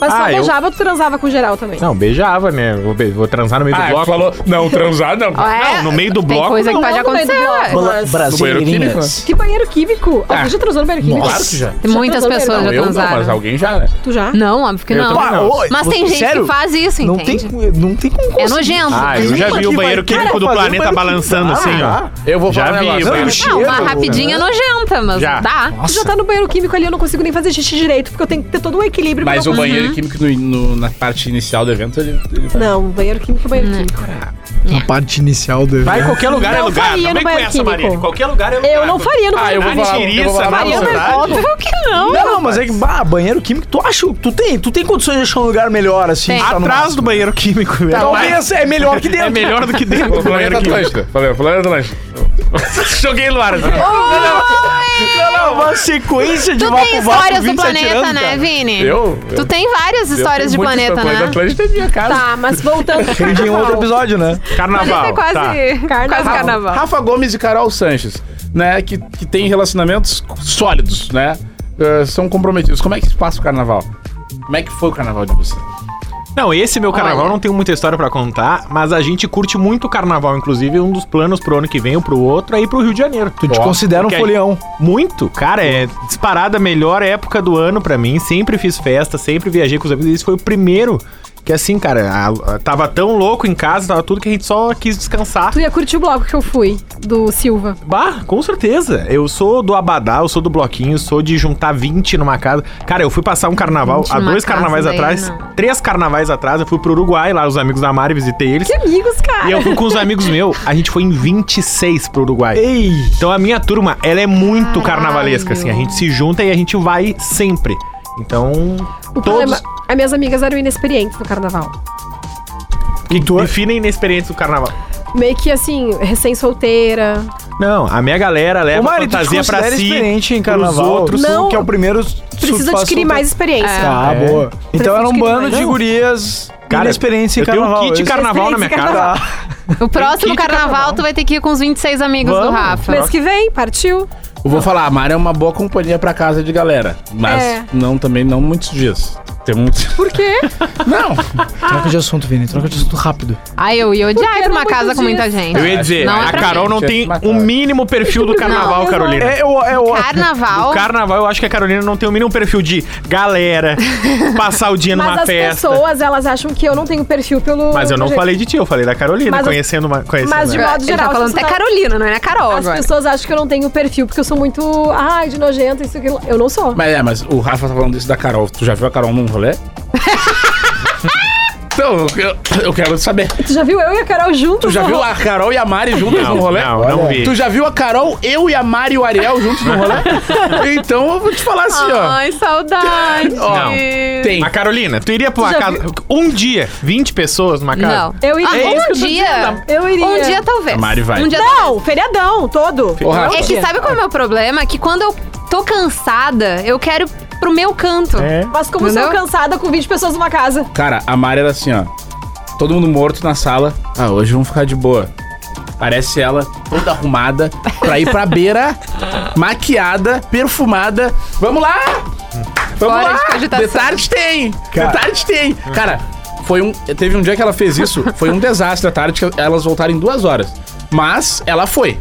Speaker 5: Mas só
Speaker 6: Ah, eu-
Speaker 5: beijava ou tu transava com geral também?
Speaker 6: Não, beijava, né? Vou, be- vou transar no meio do
Speaker 2: Ah,
Speaker 6: bloco.
Speaker 2: falou. Não, transar não.
Speaker 4: É,
Speaker 6: Não, no meio do
Speaker 4: Tem
Speaker 6: bloco,
Speaker 4: coisa que
Speaker 6: não.
Speaker 4: pode
Speaker 5: Não, no meio do
Speaker 4: acontecer.
Speaker 5: Mas-
Speaker 2: banheiro químico? né?
Speaker 5: Que banheiro químico?
Speaker 2: Ah.
Speaker 5: Ah. Tu já transou no banheiro químico?
Speaker 2: Claro que já.
Speaker 4: Tem muitas
Speaker 5: no
Speaker 4: pessoas
Speaker 5: banheiro
Speaker 4: já
Speaker 2: Não, eu não,
Speaker 4: transaram.
Speaker 2: mas alguém já, né?
Speaker 5: Tu já?
Speaker 4: Não, óbvio que
Speaker 6: Eu
Speaker 4: não.
Speaker 6: não.
Speaker 4: Mas tem gente
Speaker 3: sério?
Speaker 4: que faz isso,
Speaker 3: Não
Speaker 4: entende?
Speaker 3: tem, não tem como
Speaker 4: É nojento.
Speaker 6: Ah, eu já vi o
Speaker 3: que
Speaker 6: banheiro químico do planeta
Speaker 3: banheiro
Speaker 6: balançando
Speaker 3: químico.
Speaker 6: assim,
Speaker 3: Ah,
Speaker 6: ó.
Speaker 2: Eu vou
Speaker 6: Já
Speaker 2: falar um
Speaker 6: vi?
Speaker 3: Não,
Speaker 4: Não,
Speaker 3: cheiro,
Speaker 4: uma rapidinha é nojenta, mas
Speaker 6: Já.
Speaker 4: dá.
Speaker 5: Tu já tá no banheiro químico ali, eu não consigo nem fazer xixi direito, porque eu tenho que ter todo um equilíbrio. pra
Speaker 2: Mas
Speaker 5: não
Speaker 2: o
Speaker 5: conseguir-
Speaker 2: banheiro químico no- no- na parte inicial do evento, ele, ele.
Speaker 5: Não, banheiro químico é banheiro químico.
Speaker 3: Na parte inicial do
Speaker 6: Vai,
Speaker 3: evento.
Speaker 6: qualquer lugar é
Speaker 5: Não
Speaker 6: lugar.
Speaker 5: faria
Speaker 6: Não
Speaker 5: no
Speaker 6: com
Speaker 5: banheiro
Speaker 6: essa,
Speaker 5: químico.
Speaker 6: Maria. Qualquer lugar é lugar.
Speaker 5: Eu não faria no
Speaker 2: Ah, eu
Speaker 5: banheiro
Speaker 2: vou falar, eu vou falar pra
Speaker 6: vontade.
Speaker 4: Óbvio que não.
Speaker 3: Não, não, mas é que, bah, banheiro químico, tu acha, tu tem, tu tem condições de achar um lugar melhor, assim,
Speaker 4: Tem.
Speaker 3: tá
Speaker 6: Atrás do banheiro químico. velho.
Speaker 3: Talvez é melhor que [LAUGHS] dentro.
Speaker 6: É melhor do que dentro do
Speaker 2: Planeta
Speaker 6: banheiro químico.
Speaker 2: Atlântica. Falei, Planeta Atlântica. [LAUGHS] Joguei no ar. assim.
Speaker 3: Não, não, uma sequência de
Speaker 4: Tu tem histórias do
Speaker 3: 27
Speaker 4: planeta,
Speaker 3: anos,
Speaker 4: né,
Speaker 3: cara.
Speaker 4: Vini?
Speaker 2: Eu?
Speaker 4: Tu tem várias
Speaker 2: Eu
Speaker 4: histórias de planeta,
Speaker 2: Planeta
Speaker 4: né?
Speaker 2: Atlântica é minha casa.
Speaker 5: Tá, mas voltando. [LAUGHS]
Speaker 3: Aprendi em outro episódio, né?
Speaker 6: Carnaval.
Speaker 4: É quase,
Speaker 6: tá.
Speaker 5: Carnaval.
Speaker 4: quase carnaval.
Speaker 2: Rafa Gomes e Carol Sanches, né? Que, que tem relacionamentos sólidos, né? eh, são comprometidos. Como é que se passa o carnaval? Como é que foi o carnaval de você?
Speaker 6: Não, esse meu carnaval
Speaker 4: Olha.
Speaker 6: não tenho muita história pra contar, mas a gente curte muito o carnaval. Inclusive, um dos planos pro ano que vem ou pro outro é ir pro Rio de Janeiro.
Speaker 3: Tu te
Speaker 2: Ó,
Speaker 3: considera um
Speaker 6: porque-
Speaker 3: folião.
Speaker 6: Muito, cara, é disparada a melhor época do ano pra mim. Sempre fiz festa, sempre viajei com os amigos. Esse foi o primeiro que, assim, cara, a- a- tava tão louco em casa, tava tudo que a gente só quis descansar.
Speaker 5: Tu ia curtir o bloco que eu fui, do Silva.
Speaker 6: Bah, com certeza. Eu sou do Abadá, eu sou do bloquinho, sou de juntar 20 numa casa. Cara, eu fui passar um carnaval
Speaker 4: 20
Speaker 6: há dois carnavais
Speaker 4: daí
Speaker 6: atrás,
Speaker 4: não.
Speaker 6: três carnavais atrás, eu fui pro Uruguai, lá os amigos da Mari, visitei eles.
Speaker 5: Que amigos, cara.
Speaker 6: E eu fui com os amigos meus, a gente foi em 26 pro Uruguai.
Speaker 3: Ei!
Speaker 6: Então a minha turma, ela é muito
Speaker 4: Caralho.
Speaker 6: carnavalesca, assim. A gente se junta e a gente vai sempre. Então,
Speaker 5: O
Speaker 6: todos
Speaker 5: problema, as minhas amigas eram inexperientes no carnaval.
Speaker 6: que
Speaker 3: tu-
Speaker 6: definem inexperientes do carnaval.
Speaker 5: Meio que assim, recém-solteira.
Speaker 6: Não, a minha galera leva
Speaker 3: Mari, tu te
Speaker 6: fantasia pra
Speaker 3: considera
Speaker 6: si,
Speaker 3: experiente em carnaval?
Speaker 6: outros.
Speaker 5: Não.
Speaker 3: Que é o primeiro...
Speaker 5: Precisa adquirir mais experiência.
Speaker 3: Ah,
Speaker 6: É.
Speaker 3: boa. Então era um
Speaker 5: adquirir
Speaker 3: bando
Speaker 5: mais.
Speaker 3: de gurias
Speaker 6: Cara,
Speaker 3: inexperientes em
Speaker 6: eu tenho um
Speaker 3: carnaval.
Speaker 6: kit de carnaval na minha
Speaker 5: Experiência
Speaker 6: casa.
Speaker 3: Tá.
Speaker 4: O próximo
Speaker 6: kit de
Speaker 4: carnaval,
Speaker 6: carnaval.
Speaker 4: tu vai ter que ir com os 26 amigos do
Speaker 6: Vamos.
Speaker 4: Rafa.
Speaker 5: Mês que vem, partiu.
Speaker 2: Eu vou falar, a Mari é uma boa companhia pra casa de galera. Mas
Speaker 5: É.
Speaker 2: não também não muitos dias. Tem muitos.
Speaker 5: Por quê? [LAUGHS]
Speaker 2: Não!
Speaker 3: Troca de assunto, Vini. Troca de assunto rápido.
Speaker 4: Ai, eu ia odiar ir pra uma
Speaker 5: não
Speaker 4: casa com muita gente.
Speaker 6: Eu ia dizer,
Speaker 4: Não é
Speaker 6: a
Speaker 4: pra
Speaker 6: Carol
Speaker 4: mim.
Speaker 6: não tem o mínimo perfil do carnaval,
Speaker 5: Não,
Speaker 6: Carolina.
Speaker 3: É, eu, é, eu,
Speaker 4: Carnaval.
Speaker 6: O carnaval, eu acho que a Carolina não tem o mínimo perfil de galera, [LAUGHS] passar o dia
Speaker 5: Mas
Speaker 6: numa
Speaker 5: as
Speaker 6: festa.
Speaker 5: pessoas, elas acham que eu não tenho perfil pelo.
Speaker 6: Mas eu não
Speaker 5: pelo jeito.
Speaker 6: falei de ti, eu falei da Carolina,
Speaker 5: Mas as-
Speaker 6: conhecendo uma. Conhecendo
Speaker 5: mas de
Speaker 6: ela.
Speaker 5: modo
Speaker 4: Ele
Speaker 5: geral,
Speaker 4: tá falando
Speaker 5: as
Speaker 4: até
Speaker 5: pessoas-
Speaker 4: Carolina, não é a Carol
Speaker 5: As
Speaker 4: agora.
Speaker 5: pessoas acham que eu não tenho perfil, porque eu sou muito. Ai, de nojento, isso aquilo. Eu não sou.
Speaker 2: Mas é, mas o Rafa tá falando isso da Carol. Tu já viu a Carol num rolê? [LAUGHS] então, eu, eu quero saber.
Speaker 5: Tu já viu eu e a Carol juntos?
Speaker 2: Tu já
Speaker 5: no
Speaker 2: viu
Speaker 5: ro-
Speaker 2: a Carol e a Mari juntas
Speaker 6: Não,
Speaker 2: num rolê?
Speaker 6: não, não vi.
Speaker 2: Tu já viu a Carol, eu e a Mari e o Ariel juntos num rolê? [LAUGHS] então eu vou te falar assim, ó.
Speaker 4: Ai, saudade.
Speaker 6: Não.
Speaker 2: Tem.
Speaker 6: A Carolina, tu iria pra uma
Speaker 5: já
Speaker 6: casa. Um dia, 20 pessoas numa casa?
Speaker 4: Não.
Speaker 5: Eu iria.
Speaker 4: Ah,
Speaker 5: É isso que
Speaker 4: um
Speaker 5: tô
Speaker 4: dia.
Speaker 5: Eu iria.
Speaker 4: Um dia talvez.
Speaker 2: A Mari vai.
Speaker 4: Um dia
Speaker 5: Não, feriadão, todo.
Speaker 2: Rafa,
Speaker 4: É que sabe qual é o meu problema? Que quando eu tô cansada, eu quero pro meu canto.
Speaker 6: É.
Speaker 5: Mas como eu sou
Speaker 4: Entendeu?
Speaker 5: cansada com 20 pessoas numa casa.
Speaker 2: Cara, a Mari era assim, ó. Todo mundo morto na sala. Ah, hoje vamos ficar de boa. Parece ela, toda arrumada, pra ir pra beira, [LAUGHS] maquiada, perfumada. Vamos lá! Vamos
Speaker 4: Fora
Speaker 2: lá!
Speaker 4: de
Speaker 2: tarde tem!
Speaker 3: Cara.
Speaker 2: De tarde tem! Cara, foi um. Teve um dia que ela fez isso, foi um [LAUGHS] desastre à tarde, que elas voltaram em duas horas. Mas ela foi.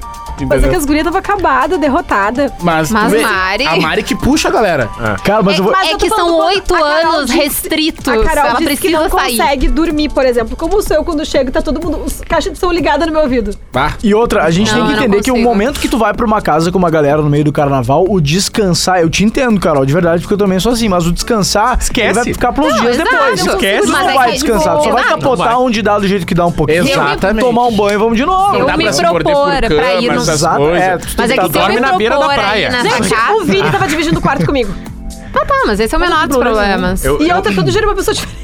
Speaker 5: Mas é que as gurias estavam acabadas, derrotada.
Speaker 2: Mas,
Speaker 4: Mas
Speaker 2: vê,
Speaker 4: Mari-
Speaker 2: A Mari que puxa a galera.
Speaker 3: Cara, mas
Speaker 4: É,
Speaker 3: eu vou...
Speaker 5: mas
Speaker 4: é
Speaker 5: eu tô
Speaker 4: que
Speaker 5: falando
Speaker 4: são
Speaker 5: quando
Speaker 4: oito
Speaker 5: a Carol
Speaker 4: anos
Speaker 5: disse-
Speaker 4: restritos.
Speaker 5: A Carol
Speaker 4: Ela
Speaker 5: disse que
Speaker 4: precisa
Speaker 5: não
Speaker 4: sair.
Speaker 5: consegue dormir, por exemplo. Como sou eu quando chego, tá todo mundo. Os caixas de som ligadas no meu ouvido.
Speaker 2: Bah.
Speaker 3: E outra, a gente
Speaker 4: Não,
Speaker 3: tem que
Speaker 4: eu não
Speaker 3: entender que o
Speaker 4: consigo.
Speaker 3: momento que tu vai pra uma casa com uma galera no meio do carnaval, o descansar, eu te entendo, Carol, de verdade, porque eu também sou assim, mas o descansar,
Speaker 6: Esquece.
Speaker 3: ele vai ficar pros
Speaker 4: Não,
Speaker 3: dias
Speaker 4: exato.
Speaker 3: depois.
Speaker 6: Esquece.
Speaker 3: Tu
Speaker 4: Mas
Speaker 3: não
Speaker 4: é
Speaker 3: vai
Speaker 4: que,
Speaker 3: descansar, tu só vai
Speaker 4: exato.
Speaker 3: capotar
Speaker 6: Não
Speaker 3: onde dá do jeito que dá um pouquinho.
Speaker 2: Exatamente.
Speaker 3: Tomar um banho e vamos de novo.
Speaker 4: Eu
Speaker 2: dá
Speaker 4: me
Speaker 2: pra se morder
Speaker 4: propor
Speaker 2: por
Speaker 4: pra ir no-
Speaker 2: essas
Speaker 3: Exato,
Speaker 2: coisas.
Speaker 3: é, tu
Speaker 4: Mas é que se eu
Speaker 6: dorme
Speaker 4: me
Speaker 6: na beira da
Speaker 4: propor
Speaker 6: praia.
Speaker 5: Gente,
Speaker 4: casa...
Speaker 5: o Vini tava dividindo o quarto comigo.
Speaker 4: Tá, tá, mas esse é o menor dos
Speaker 5: problema
Speaker 4: problemas.
Speaker 6: Eu-
Speaker 5: E
Speaker 6: eu-
Speaker 5: outra, todo dia era uma pessoa diferente.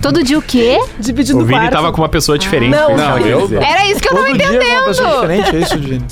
Speaker 4: Todo dia o quê?
Speaker 5: Dividindo
Speaker 6: O Vini
Speaker 5: quarto.
Speaker 6: tava com uma pessoa diferente.
Speaker 5: Não,
Speaker 6: fez
Speaker 2: não,
Speaker 6: isso.
Speaker 2: eu-.
Speaker 4: Era isso que eu tava
Speaker 3: Todo dia com uma pessoa
Speaker 4: entendendo.
Speaker 3: diferente, é isso, Divine?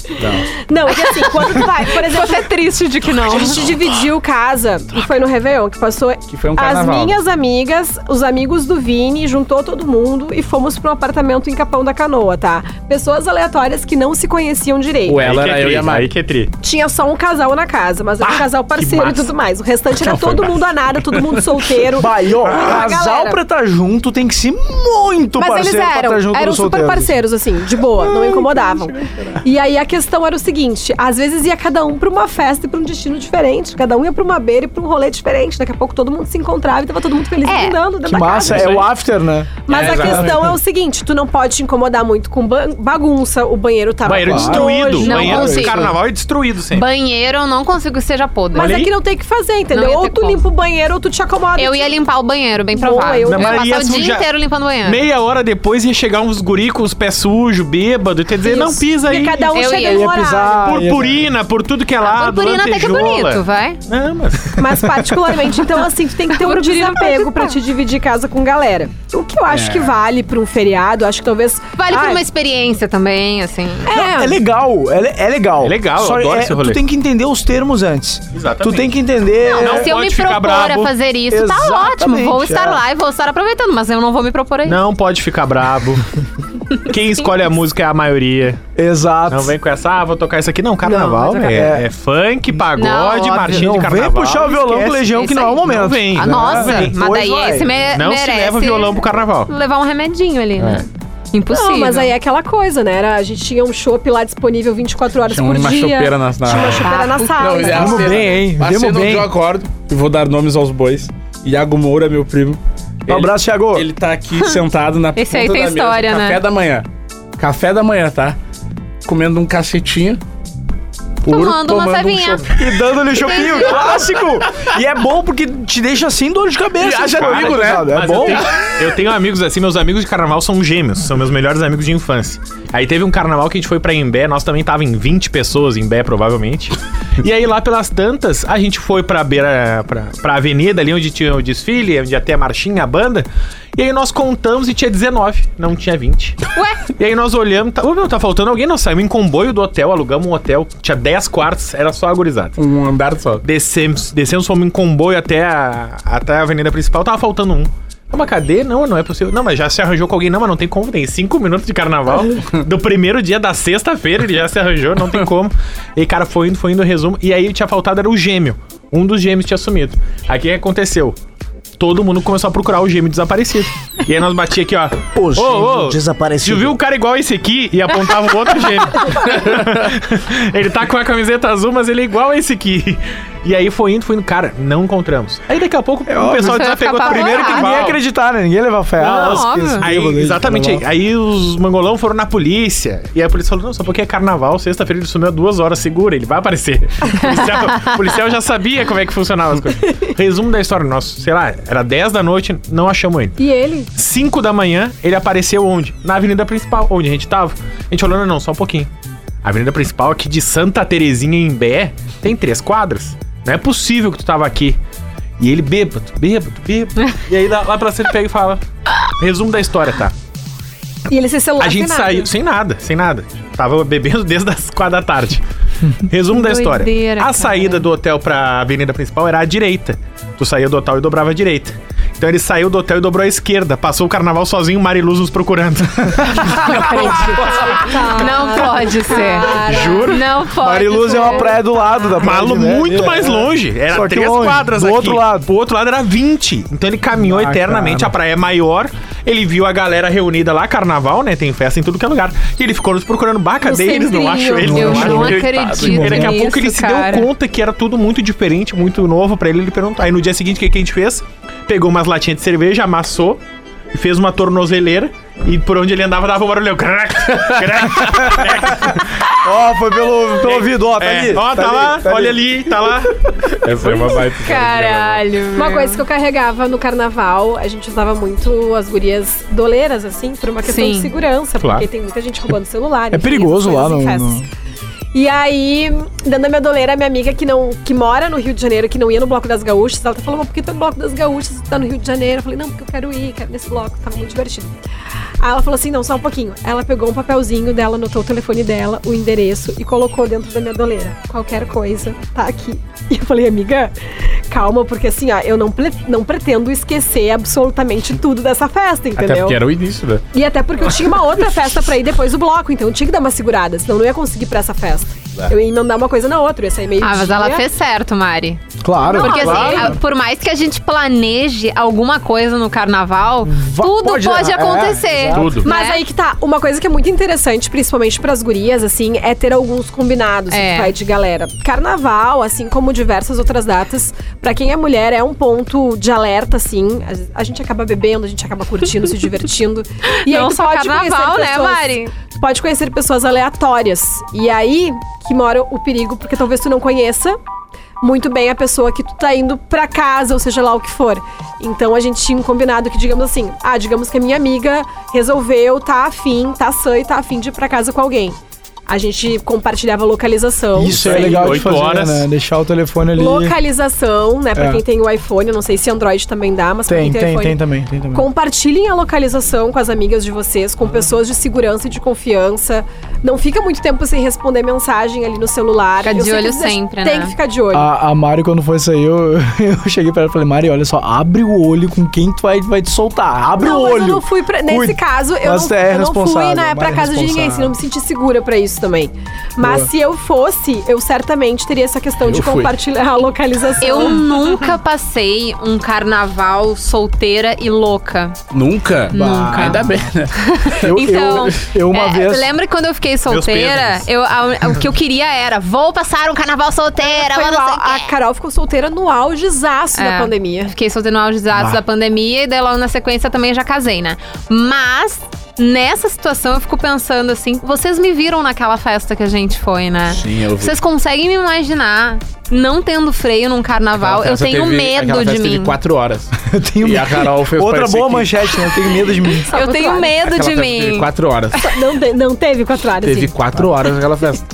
Speaker 5: Não, é que assim, quando tu vai, por exemplo,
Speaker 4: Você é triste de que não.
Speaker 5: a gente dividiu casa e foi no Réveillon que passou.
Speaker 2: Que foi um
Speaker 5: As
Speaker 2: carnaval.
Speaker 5: minhas amigas, os amigos do Vini, juntou todo mundo e fomos pra um apartamento em Capão da Canoa, tá? Pessoas aleatórias que não se conheciam direito.
Speaker 2: O ela
Speaker 6: que é
Speaker 2: era eu e a Mari.
Speaker 6: É tri.
Speaker 5: Tinha só um casal na casa, mas era um
Speaker 6: Ah,
Speaker 5: casal parceiro e tudo mais. O restante era
Speaker 2: Não,
Speaker 5: todo mundo a nada, todo mundo [LAUGHS] solteiro.
Speaker 3: Vai, ó,
Speaker 5: Ah,
Speaker 3: casal
Speaker 5: galera.
Speaker 3: Pra estar junto tem que ser muito
Speaker 5: Mas eles
Speaker 3: parceiro pra
Speaker 5: eram,
Speaker 3: estar junto
Speaker 5: eram super
Speaker 3: solteiros.
Speaker 5: parceiros, assim, de boa, não incomodavam. E aí a questão era o seguinte: às vezes ia cada um pra uma festa e pra um destino diferente. Cada um ia pra uma beira e pra um rolê diferente. Daqui a pouco todo mundo se encontrava e tava todo mundo feliz
Speaker 4: É,
Speaker 5: brindando dentro
Speaker 3: Que
Speaker 5: da
Speaker 3: massa,
Speaker 5: casa.
Speaker 3: é o after, né?
Speaker 5: Mas
Speaker 2: É,
Speaker 5: a
Speaker 2: exatamente.
Speaker 5: questão é o seguinte: tu não pode te incomodar muito com ba- bagunça, o banheiro tava
Speaker 6: Banheiro destruído.
Speaker 4: Não
Speaker 6: banheiro
Speaker 4: consigo.
Speaker 6: carnaval é destruído sempre.
Speaker 4: Banheiro eu não consigo que seja podre.
Speaker 5: Mas
Speaker 6: Olha
Speaker 5: é não tem o que fazer, entendeu? Ou tu
Speaker 4: como.
Speaker 5: limpa o banheiro ou tu te acomoda.
Speaker 4: Eu ia limpar o banheiro, bem
Speaker 5: Boa,
Speaker 4: provável.
Speaker 5: eu-
Speaker 4: Eu,
Speaker 6: Não,
Speaker 4: ia
Speaker 6: mas ia
Speaker 4: passar o dia inteiro limpando banheiro.
Speaker 6: Meia hora depois ia chegar uns guri com os pés sujos, bêbado. Quer dizer, não pisa aí.
Speaker 5: Porque cada um
Speaker 4: Eu
Speaker 5: chega
Speaker 4: ia.
Speaker 5: no horário.
Speaker 3: pisar.
Speaker 6: Purpurina, por tudo que é lado.
Speaker 4: Purpurina até que é bonito, vai.
Speaker 6: Não, mas...
Speaker 5: Mas particularmente, então assim, tu tem que ter um desapego pra te dividir casa com galera. O que eu acho que vale pra um feriado, acho que talvez...
Speaker 4: Vale por
Speaker 5: Ai,
Speaker 4: uma experiência também, assim.
Speaker 3: É, legal, é, le- é legal.
Speaker 6: É legal, eu
Speaker 3: Só
Speaker 6: adoro
Speaker 3: é,
Speaker 6: esse rolê.
Speaker 3: Tu tem que entender os termos antes.
Speaker 6: Exatamente.
Speaker 3: Tu tem que entender...
Speaker 6: Não
Speaker 4: Se eu me propor a fazer isso, tá ótimo. Vou
Speaker 3: Exatamente,
Speaker 4: estar
Speaker 3: é.
Speaker 4: lá e vou estar aproveitando, mas eu não vou me propor aí.
Speaker 6: Não pode ficar brabo. [LAUGHS] Quem escolhe a música é a maioria.
Speaker 3: Exato.
Speaker 6: Não vem com essa, ah, vou tocar isso aqui. Não, carnaval,
Speaker 3: Não,
Speaker 6: é,
Speaker 3: é-
Speaker 6: é funk,
Speaker 4: Não,
Speaker 6: pagode,
Speaker 4: óbvio.
Speaker 6: marchinha
Speaker 3: Não
Speaker 6: de
Speaker 3: vem
Speaker 6: carnaval.
Speaker 3: puxar o violão
Speaker 6: esquece.
Speaker 3: com Legião, que
Speaker 4: Isso
Speaker 3: não é o
Speaker 4: aí.
Speaker 3: momento.
Speaker 6: Não vem.
Speaker 4: Ah,
Speaker 6: Não
Speaker 4: nossa,
Speaker 6: vem.
Speaker 4: mas
Speaker 3: Pois
Speaker 4: daí
Speaker 3: vai.
Speaker 4: esse me
Speaker 6: Não
Speaker 4: merece
Speaker 6: se leva violão pro carnaval.
Speaker 4: levar um remedinho ali, né? Impossível.
Speaker 5: Não, mas aí é aquela coisa, né? Era, a gente tinha um chopp lá disponível 24 horas
Speaker 2: Tinha
Speaker 5: por
Speaker 2: uma
Speaker 5: dia.
Speaker 2: chopeira na- na-
Speaker 5: Tinha uma chopeira na sala.
Speaker 2: Não, e
Speaker 5: então-
Speaker 2: a
Speaker 3: Vamos
Speaker 2: cena-
Speaker 3: bem, hein?
Speaker 2: A
Speaker 3: Vamos
Speaker 2: cena
Speaker 3: bem.
Speaker 2: eu acordo, e vou dar nomes aos bois. Iago Moura, meu primo.
Speaker 3: Um abraço, Thiago.
Speaker 2: Ele tá aqui [LAUGHS] sentado na
Speaker 4: Esse aí
Speaker 2: ponta
Speaker 4: tem
Speaker 2: da mesa,
Speaker 4: história, né?
Speaker 2: Café da manhã. Café da manhã, tá? Comendo um cacetinho. Puro,
Speaker 4: Tomando uma
Speaker 2: um
Speaker 4: cevinha.
Speaker 2: chopp.
Speaker 3: E dando-lhe chopinho, clássico! E é bom porque te deixa sem dor de cabeça.
Speaker 2: E haja
Speaker 3: cara,
Speaker 2: amigo, né?
Speaker 3: É bom.
Speaker 6: Eu tenho, eu tenho amigos assim, meus amigos de carnaval são gêmeos, são meus melhores amigos de infância. Aí teve um carnaval que a gente foi pra Imbé, nós também tava em 20 pessoas em Imbé, provavelmente. E aí lá pelas tantas, a gente foi pra beira, pra, pra avenida ali onde tinha o desfile, onde ia ter a marchinha, a banda. E aí nós contamos e tinha 19, não tinha 20.
Speaker 4: Ué,
Speaker 6: E aí nós olhamos, tá, ô, meu, tá faltando alguém, nós saímos em comboio do hotel, alugamos um hotel, tinha 10 quartos, era só agorizado.
Speaker 2: Um andar só.
Speaker 6: Descemos, descemos, fomos em comboio até a, até a avenida principal, tava faltando um. Uma cadê? Não, não é possível. Não, mas já se arranjou com alguém. Não, mas não tem como. Tem cinco minutos de carnaval. [LAUGHS] do primeiro dia da sexta-feira ele já se arranjou, não tem como. E aí, cara, foi indo, foi indo o resumo. E aí tinha faltado era o gêmeo. Um dos gêmeos tinha sumido. Aí o que aconteceu? Todo mundo começou a procurar o gêmeo desaparecido. E aí nós batia aqui, ó.
Speaker 3: O gêmeo
Speaker 6: Ô, ô,
Speaker 3: desaparecido.
Speaker 6: Tu viu um cara igual esse aqui e apontava o outro gêmeo. [LAUGHS] ele tá com a camiseta azul, mas ele é igual a esse aqui. E aí foi indo, foi indo. Cara, não encontramos. Aí daqui a pouco o pessoal desapegou. Primeiro que.
Speaker 3: Ninguém ia acreditar, né? Ninguém ia levar fé.
Speaker 6: Não,
Speaker 3: Ah,
Speaker 4: óbvio.
Speaker 6: Aí,
Speaker 3: aí,
Speaker 6: exatamente.
Speaker 3: carnaval.
Speaker 6: Aí os mangolão foram na polícia. E aí a polícia falou: não, só porque é carnaval, sexta-feira ele sumiu duas horas, segura, ele vai aparecer. [LAUGHS] O policial, o policial já sabia como é que funcionava as coisas. Resumo da história nosso, sei lá, era 10 da noite, não achamos ele.
Speaker 5: E ele?
Speaker 6: 5 da manhã, ele apareceu onde? Na avenida principal, onde a gente tava. A gente falou: não, não, só um pouquinho. A avenida principal aqui de Santa Terezinha em Bé tem três quadras. Não é possível que tu tava aqui. E ele bêbado, bêbado, bêbado. [LAUGHS] e aí lá, lá pra cima ele pega e fala: resumo da história, tá?
Speaker 5: E ele sem celular
Speaker 6: A gente
Speaker 5: sem nada.
Speaker 6: saiu sem nada, sem nada. Tava bebendo desde as quatro da tarde. Resumo da história.
Speaker 4: Doideira,
Speaker 6: a
Speaker 4: cara.
Speaker 6: saída do hotel pra avenida principal era à direita. Tu saía do hotel e dobrava à direita. Então ele saiu do hotel e dobrou à esquerda. Passou o carnaval sozinho, Mariluz nos procurando. [LAUGHS]
Speaker 4: não pode ser.
Speaker 6: Juro.
Speaker 4: Não pode
Speaker 3: Mariluz
Speaker 4: ser.
Speaker 3: é uma praia do lado da praia.
Speaker 6: Malo
Speaker 3: né?
Speaker 6: muito
Speaker 3: É.
Speaker 6: mais longe. Era
Speaker 3: Só
Speaker 6: três
Speaker 3: longe,
Speaker 6: quadras
Speaker 3: do
Speaker 6: aqui.
Speaker 3: outro lado.
Speaker 6: O outro lado era 20. Então ele caminhou
Speaker 3: Ah,
Speaker 6: eternamente.
Speaker 3: cara.
Speaker 6: A praia é maior. Ele viu a galera reunida lá, carnaval, né? Tem festa em tudo que é lugar. E ele ficou nos procurando. Bah, cadê eles? Não acho eles.
Speaker 4: Eu
Speaker 6: acho
Speaker 4: não
Speaker 6: eles.
Speaker 4: acredito
Speaker 6: E daqui a pouco ele se
Speaker 4: cara.
Speaker 6: deu conta que era tudo muito diferente, muito novo pra ele. Ele perguntou. Aí no dia seguinte, o que, que a gente fez? Pegou umas latinhas de cerveja, amassou, e fez uma tornozeleira. E por onde ele andava dava um barulhão. Crac, crac.
Speaker 3: Ó, foi pelo, pelo ouvido, ó, tá
Speaker 6: É,
Speaker 3: ali.
Speaker 6: ó, tá,
Speaker 3: ali,
Speaker 6: lá,
Speaker 3: tá
Speaker 6: olha ali, tá lá.
Speaker 2: Essa é uma baita.
Speaker 4: Caralho.
Speaker 5: Uma
Speaker 4: meu.
Speaker 5: coisa que eu carregava no carnaval, a gente usava muito as gurias doleiras, assim, por uma questão
Speaker 4: Sim.
Speaker 5: de segurança,
Speaker 6: Claro.
Speaker 5: porque tem muita gente roubando celular.
Speaker 3: É
Speaker 5: enfim,
Speaker 3: perigoso lá no-
Speaker 5: festas. E aí, dando a minha doleira, a minha amiga que, não, que mora no Rio de Janeiro, que não ia no Bloco das Gaúchas, ela tá falando, mas por que tu é no Bloco das Gaúchas tu tá no Rio de Janeiro? Eu falei, não, porque eu quero ir, quero nesse bloco, tava muito divertido. Aí ela falou assim, não, só um pouquinho. Ela pegou um papelzinho dela, anotou o telefone dela, o endereço e colocou dentro da minha doleira. Qualquer coisa, tá aqui. E eu falei, amiga, calma, porque assim, ó, eu não, não pretendo esquecer absolutamente tudo dessa festa, entendeu?
Speaker 2: Até porque era o início, né?
Speaker 5: E até porque eu tinha uma outra [LAUGHS] festa pra ir depois do bloco, então eu tinha que dar uma segurada, senão eu não ia conseguir ir pra essa festa. Eu ia emendar uma coisa na outra, ia sair meio
Speaker 4: Ah, mas ela fez certo, Mari.
Speaker 3: Claro.
Speaker 4: Porque
Speaker 3: claro.
Speaker 4: assim, por mais que a gente planeje alguma coisa no carnaval,
Speaker 3: Va-
Speaker 4: tudo
Speaker 3: pode
Speaker 4: pode,
Speaker 3: dar, é,
Speaker 4: acontecer.
Speaker 3: exato.
Speaker 6: Tudo.
Speaker 5: Mas
Speaker 4: né?
Speaker 5: aí que tá, uma coisa que é muito interessante, principalmente pras gurias, assim, é ter alguns combinados
Speaker 4: É.
Speaker 5: que vai de galera. Carnaval, assim como diversas outras datas, pra quem é mulher é um ponto de alerta, assim. A, a gente acaba bebendo, a gente acaba curtindo, se divertindo. [LAUGHS] E
Speaker 4: Não
Speaker 5: tu
Speaker 4: só carnaval, né,
Speaker 5: pessoas-
Speaker 4: Mari?
Speaker 5: Tu pode conhecer pessoas aleatórias. E aí que mora o perigo, porque talvez tu não conheça muito bem a pessoa que tu tá indo pra casa, ou seja lá o que for. Então a gente tinha um combinado que, digamos assim, ah, digamos que a minha amiga resolveu, tá afim, tá sã e tá afim de ir pra casa com alguém. A gente compartilhava a localização.
Speaker 3: Isso é legal de fazer,
Speaker 6: horas.
Speaker 3: né? Deixar o telefone ali.
Speaker 5: Localização, né? Pra
Speaker 3: É.
Speaker 5: quem tem o iPhone, eu não sei se Android também dá, mas pra
Speaker 3: Tem,
Speaker 5: quem tem,
Speaker 3: tem,
Speaker 5: iPhone.
Speaker 3: tem também, tem também.
Speaker 5: Compartilhem a localização com as amigas de vocês, com pessoas de segurança e de confiança. Não fica muito tempo sem responder mensagem ali no celular.
Speaker 4: Fica
Speaker 5: Eu
Speaker 4: de olho sempre,
Speaker 5: Tem
Speaker 4: né?
Speaker 5: que ficar de olho.
Speaker 3: A, a Mari, quando foi sair, eu, [LAUGHS] eu cheguei pra ela e falei, Mari, olha só, abre o olho com quem tu vai, vai te soltar. Abre
Speaker 5: não,
Speaker 3: o
Speaker 5: mas
Speaker 3: olho.
Speaker 5: eu não fui pra, nesse
Speaker 3: Cuida.
Speaker 5: caso, eu
Speaker 3: Mas
Speaker 5: não,
Speaker 3: é
Speaker 5: eu não fui né, pra
Speaker 3: é
Speaker 5: casa de ninguém, assim, não me senti segura pra isso também. Mas
Speaker 3: Boa.
Speaker 5: se eu fosse, eu certamente teria essa questão de
Speaker 2: fui.
Speaker 5: compartilhar a localização.
Speaker 4: Eu nunca passei um carnaval solteira e louca.
Speaker 2: Nunca?
Speaker 4: Nunca.
Speaker 2: Ainda bem, né? [LAUGHS]
Speaker 3: Eu,
Speaker 4: Então,
Speaker 3: eu, eu uma
Speaker 4: é,
Speaker 3: vez.
Speaker 4: Lembra que quando eu fiquei solteira, eu, a- o que eu queria era, vou passar um carnaval solteira,
Speaker 5: Foi a. Carol ficou solteira no augezaço da
Speaker 4: É.
Speaker 5: pandemia.
Speaker 4: Fiquei solteira no auge
Speaker 3: Bah.
Speaker 4: da pandemia e daí logo na sequência também já casei, né? Mas nessa situação eu fico pensando assim, vocês me viram naquela festa que a gente foi, né?
Speaker 2: Sim, eu vi.
Speaker 4: Vocês conseguem me imaginar não tendo freio num carnaval? Eu tenho
Speaker 2: teve-
Speaker 4: medo de
Speaker 2: festa teve
Speaker 4: mim.
Speaker 2: quatro horas.
Speaker 3: Eu tenho
Speaker 2: E a Carol fez
Speaker 3: Outra boa
Speaker 2: que-
Speaker 3: manchete, né? Eu tenho medo de mim.
Speaker 4: Eu tenho medo
Speaker 2: Aquela
Speaker 4: de
Speaker 2: festa Teve
Speaker 4: mim.
Speaker 2: quatro horas. [LAUGHS] [LAUGHS] [LAUGHS]
Speaker 5: Não, te- não teve quatro horas,
Speaker 2: Teve
Speaker 5: assim.
Speaker 2: quatro horas aquela festa.